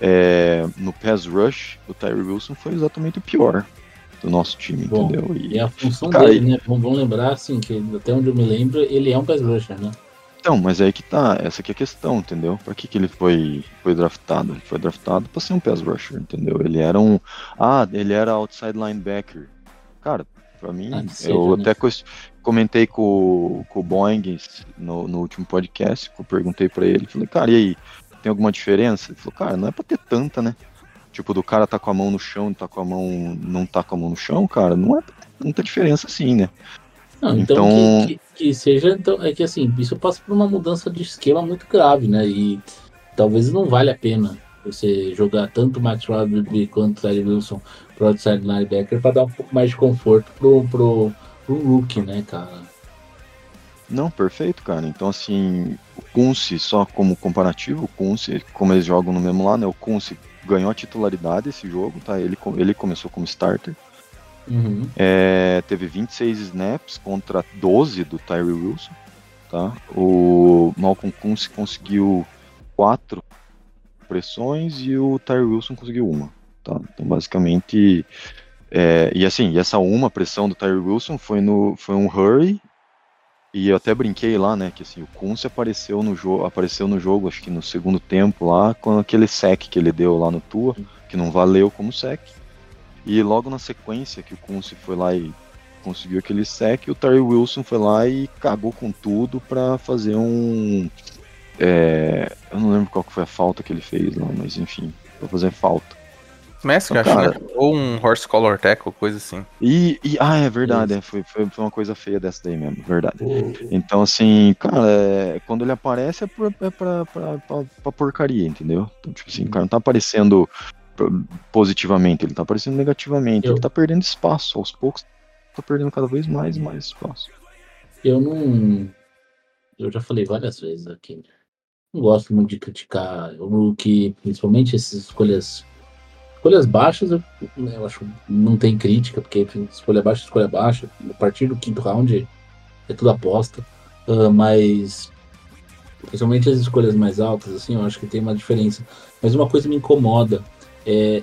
é, no pass rush, o Tyree Wilson foi exatamente o pior do nosso time, Bom, entendeu? E E, a função Cara, dele, né? Vamos, lembrar, assim, que até onde eu me lembro, ele é um pass rusher, né? então, mas aí que tá, essa aqui é a questão, entendeu? Por que, que ele foi, foi draftado? Ele foi draftado pra ser um pass rusher, entendeu? Ele era um. Ah, ele era outside linebacker. Cara, pra mim, Ah, eu né? até comentei com, com o Boeing no, no último podcast, que eu perguntei pra ele, falei, cara, e aí, tem alguma diferença? Ele falou, cara, não é pra ter tanta, né? Tipo, do cara tá com a mão no chão, tá com a mão. não tá com a mão no chão, cara, não é tanta diferença assim, né? Não, então, Então- Que, que- que seja, então, é que assim, isso passa por uma mudança de esquema muito grave, né? E talvez não valha a pena você jogar tanto Max Rodrigues quanto o Tyree Wilson pro outside linebacker para dar um pouco mais de conforto pro, pro, pro rookie, né, cara? Não, perfeito, cara. Então, assim, o Kunze, só como comparativo, o Kunze, como eles jogam no mesmo lá, né? O Kunze ganhou a titularidade esse jogo, tá? Ele, ele começou como starter. Uhum. É, teve 26 snaps contra 12 do Tyree Wilson, tá? O Malcolm Kunze conseguiu 4 pressões e o Tyree Wilson conseguiu uma, tá? Então, basicamente... é, e assim, e essa uma pressão do Tyree Wilson foi, no, foi um hurry e eu até brinquei lá, né, que assim, o Kunze apareceu no jogo, apareceu no jogo, acho que no segundo tempo lá, com aquele sec que ele deu lá no Tua, que não valeu como sec. E logo na sequência que o Kunze foi lá e conseguiu aquele sec, o Terry Wilson foi lá e cagou com tudo pra fazer um é, eu não lembro qual que foi a falta que ele fez lá, mas enfim, pra fazer falta. Smash, eu acho, Cara. né? Ou um horse collar tackle, coisa assim. E, e ah, é verdade, é, foi, foi, foi uma coisa feia dessa daí mesmo, verdade. O- Então, assim, cara, é, quando ele aparece é, pra, é pra, pra, pra- pra porcaria, entendeu? Então, tipo assim, o cara não tá aparecendo positivamente, ele tá aparecendo negativamente. Eu- Ele tá perdendo espaço, aos poucos tá perdendo cada vez mais e mais espaço. Eu não. Eu já falei várias vezes aqui. Não gosto muito de criticar o rookie, principalmente essas escolhas. Escolhas baixas, eu, eu acho não tem crítica, porque enfim, escolha baixa, escolha baixa. A partir do quinto round é tudo aposta. Ah, mas principalmente as escolhas mais altas, assim, eu acho que tem uma diferença. Mas uma coisa me incomoda é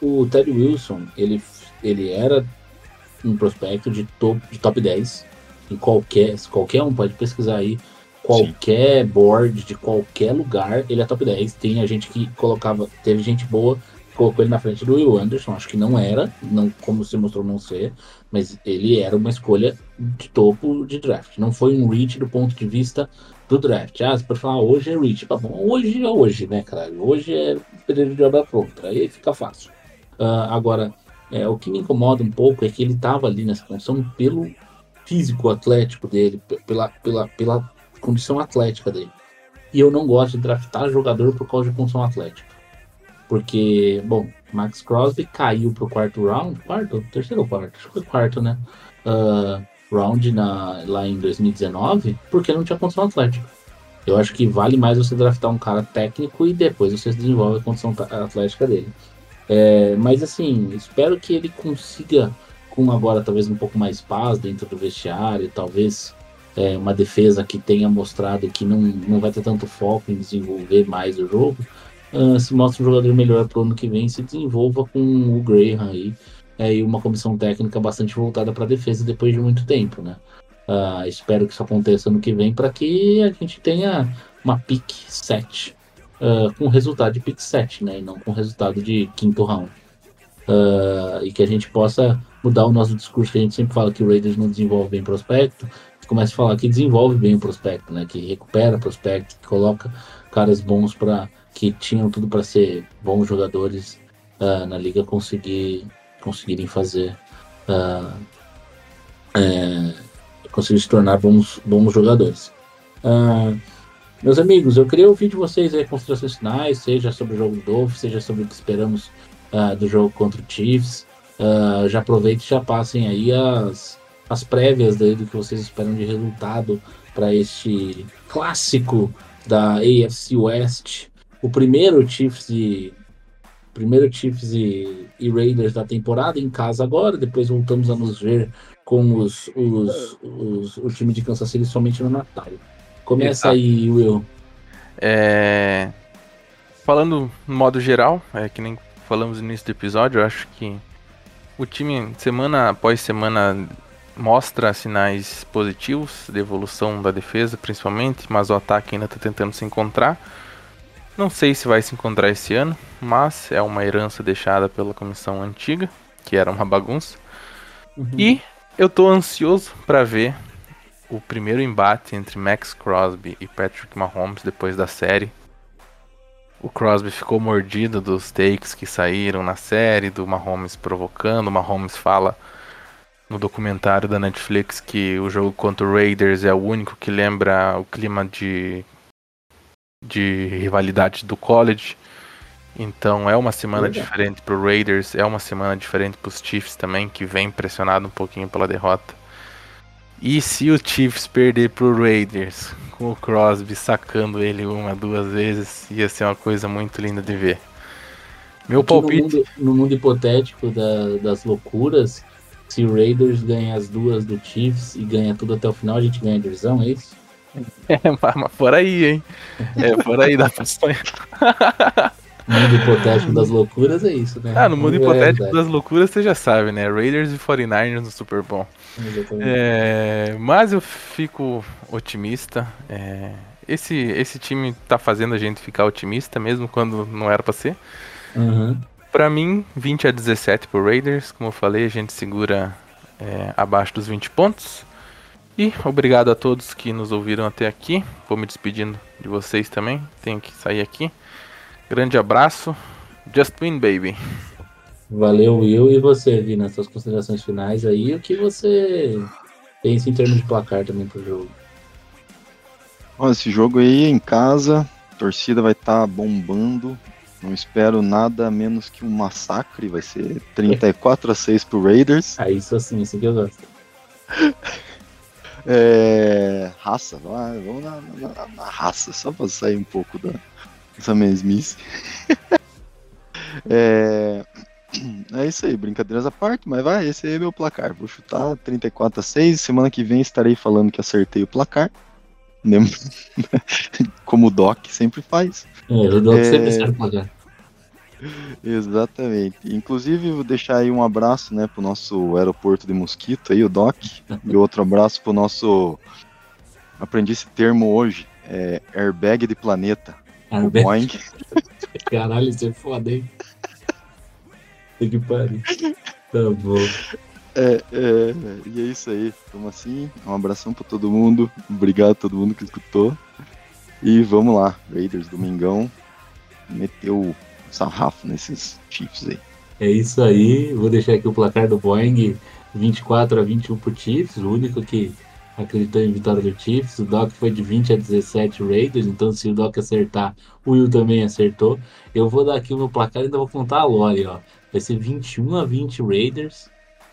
o Ted Wilson, ele, ele era um prospecto de top, de top 10 em qualquer, qualquer um pode pesquisar aí, qualquer board de qualquer lugar, ele é top 10. Tem a gente que colocava, teve gente boa, colocou ele na frente do Will Anderson, acho que não era, não como se mostrou não ser, mas ele era uma escolha de topo de draft. Não foi um reach do ponto de vista do draft. Ah, você pode falar, hoje é reach. Tá bom, hoje é hoje, né, cara? Hoje é período de obra pronta, aí fica fácil. Ah, agora, é, o que me incomoda um pouco é que ele tava ali nessa condição pelo físico atlético dele, pela, pela, pela condição atlética dele. E eu não gosto de draftar jogador por causa de condição atlética. Porque, bom, Max Crosby caiu pro quarto round, quarto? Terceiro ou quarto? Acho que foi quarto, né? Ah, round na, lá em 2019, porque não tinha condição atlética. Eu acho que vale mais você draftar um cara técnico e depois você desenvolve a condição atlética dele. É, mas assim, espero que ele consiga, com agora talvez um pouco mais paz dentro do vestiário, talvez é, uma defesa que tenha mostrado que não, não vai ter tanto foco em desenvolver mais o jogo, ah, se mostre um jogador melhor para o ano que vem, se desenvolva com o Graham aí, é, e uma comissão técnica bastante voltada para a defesa depois de muito tempo, né? Ah, espero que isso aconteça ano que vem para que a gente tenha uma pick 7 ah, com resultado de pick 7, né? E não com resultado de quinto round. Ah, e que a gente possa mudar o nosso discurso que a gente sempre fala que o Raiders não desenvolve bem prospecto, que comece a falar que desenvolve bem o prospecto, né? Que recupera prospecto, que coloca caras bons para que tinham tudo para ser bons jogadores ah, na liga conseguir conseguirem fazer ah, é, conseguir se tornar bons, bons jogadores. Ah, meus amigos, eu queria ouvir de vocês aí considerações finais, seja sobre o jogo do Dolphins, seja sobre o que esperamos do jogo contra o Chiefs. Já aproveite e já passem aí as, as prévias daí do que vocês esperam de resultado para este clássico da AFC West. O primeiro Chiefs e primeiro Chiefs e, e Raiders da temporada em casa agora, depois voltamos a nos ver com os, os, os- o time de Kansas City somente no Natal. Começa Exato. aí, Will. É, Falando no modo geral, é que nem falamos no início do episódio, eu acho que o time, semana após semana, mostra sinais positivos de evolução da defesa, principalmente, mas o ataque ainda está tentando se encontrar. Não sei se vai se encontrar esse ano, mas é uma herança deixada pela comissão antiga, que era uma bagunça. E eu tô ansioso para ver o primeiro embate entre Max Crosby e Patrick Mahomes depois da série. O Crosby ficou mordido dos takes que saíram na série, do Mahomes provocando. O Mahomes fala no documentário da Netflix que o jogo contra o Raiders é o único que lembra o clima de, de rivalidade do college. Então é uma semana diferente pro Raiders, é uma semana diferente pros Chiefs também, que vem pressionado um pouquinho pela derrota. E se o Chiefs perder pro Raiders, com o Crosby sacando ele uma, duas vezes, ia ser uma coisa muito linda de ver. Meu Aqui no palpite. mundo, no mundo hipotético da- das loucuras, se o Raiders ganha as duas do Chiefs e ganha tudo até o final, a gente ganha a divisão, é isso? É, mas por aí, hein? É por aí dá pra sonhar. No mundo hipotético das loucuras é isso, né? Ah, no mundo É hipotético das loucuras você já sabe, né? Raiders e 49ers no Super Bowl. É, mas eu fico otimista. é, esse, esse time tá fazendo a gente ficar otimista, mesmo quando não era pra ser. Uhum. Pra mim, 20 a 17 pro Raiders. Como eu falei, a gente segura é, abaixo dos 20 pontos. E obrigado a todos que nos ouviram até aqui. Vou me despedindo de vocês também. Tenho que sair aqui. Grande abraço. Just win, baby. Valeu, Will. E você, Vi, nas suas considerações finais aí, o que você pensa em termos de placar também pro jogo? Ó, esse jogo aí em casa, a torcida vai estar bombando. Não espero nada menos que um massacre. Vai ser 34 a 6 pro Raiders. Ah, isso assim, isso que eu gosto. É, raça, vamos na, na- na raça, só pra sair um pouco da, dessa mesmice. é, é isso aí, brincadeiras à parte, mas vai, esse aí é meu placar. Vou chutar 34 a 6. Semana que vem estarei falando que acertei o placar. Mesmo- Como o Doc sempre faz. É, o Doc É. sempre serve placar. Exatamente. Inclusive, vou deixar aí um abraço, né, pro nosso aeroporto de Mosquito aí, o Doc. e outro abraço pro nosso. Aprendi esse termo hoje. É airbag de planeta. Airbag. Boeing. Caralho, isso é foda, hein? Que pariu. Tá bom. É, é, e é isso aí. Vamos assim. Um abração pra todo mundo. Obrigado a todo mundo que escutou. E vamos lá. Raiders, Domingão. Meteu sarrafo nesses Chiefs aí. É isso aí. Vou deixar aqui o placar do Boeing 24 a 21 pro Chiefs, o único que acreditou em vitória do Chiefs. O Doc foi de 20 a 17 Raiders, então se o Doc acertar, o Will também acertou. Eu vou dar aqui o meu placar e ainda vou contar a Lore, ó. Vai ser 21 a 20 Raiders.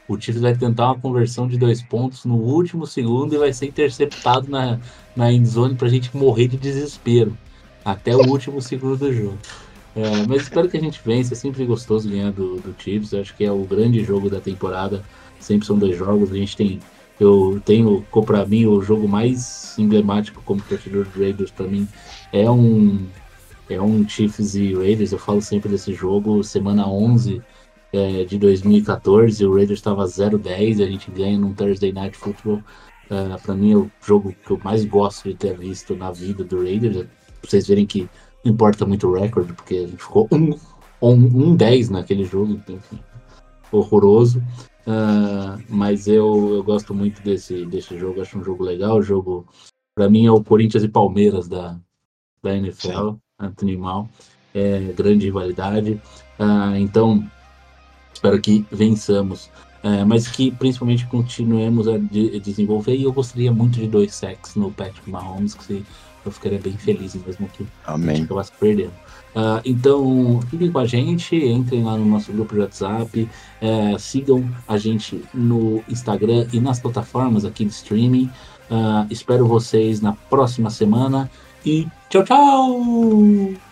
O Chiefs vai tentar uma conversão de dois pontos no último segundo e vai ser interceptado na, na endzone pra gente morrer de desespero. Até o último segundo do jogo. É, mas espero que a gente vença. É sempre gostoso ganhar do, do Chiefs. Eu acho que é o grande jogo da temporada. Sempre são dois jogos. A gente tem. Eu tenho, para mim, o jogo mais emblemático como torcedor do Raiders, para mim, é um, é um Chiefs e Raiders. Eu falo sempre desse jogo. Semana 11 é, de 2014, o Raiders estava 0-10 e a gente ganha num Thursday Night Football. Uh, para mim é o jogo que eu mais gosto de ter visto na vida do Raiders. Pra vocês verem que importa muito o recorde, porque a gente ficou 1-10 um, um, um 10 naquele jogo, então, enfim, horroroso. Uh, mas eu, eu gosto muito desse, desse jogo, acho um jogo legal. O jogo, para mim, é o Corinthians e Palmeiras da, da NFL, Anthony Mal. É grande rivalidade. Uh, então, espero que vençamos. É, mas que principalmente continuemos a de, desenvolver. E eu gostaria muito de dois sacks no Patrick Mahomes, que eu ficaria bem feliz mesmo que Amém. a gente acabasse perdendo. Uh, então, fiquem com a gente, entrem lá no nosso grupo de WhatsApp, é, sigam a gente no Instagram e nas plataformas aqui de streaming. Uh, espero vocês na próxima semana e tchau, tchau!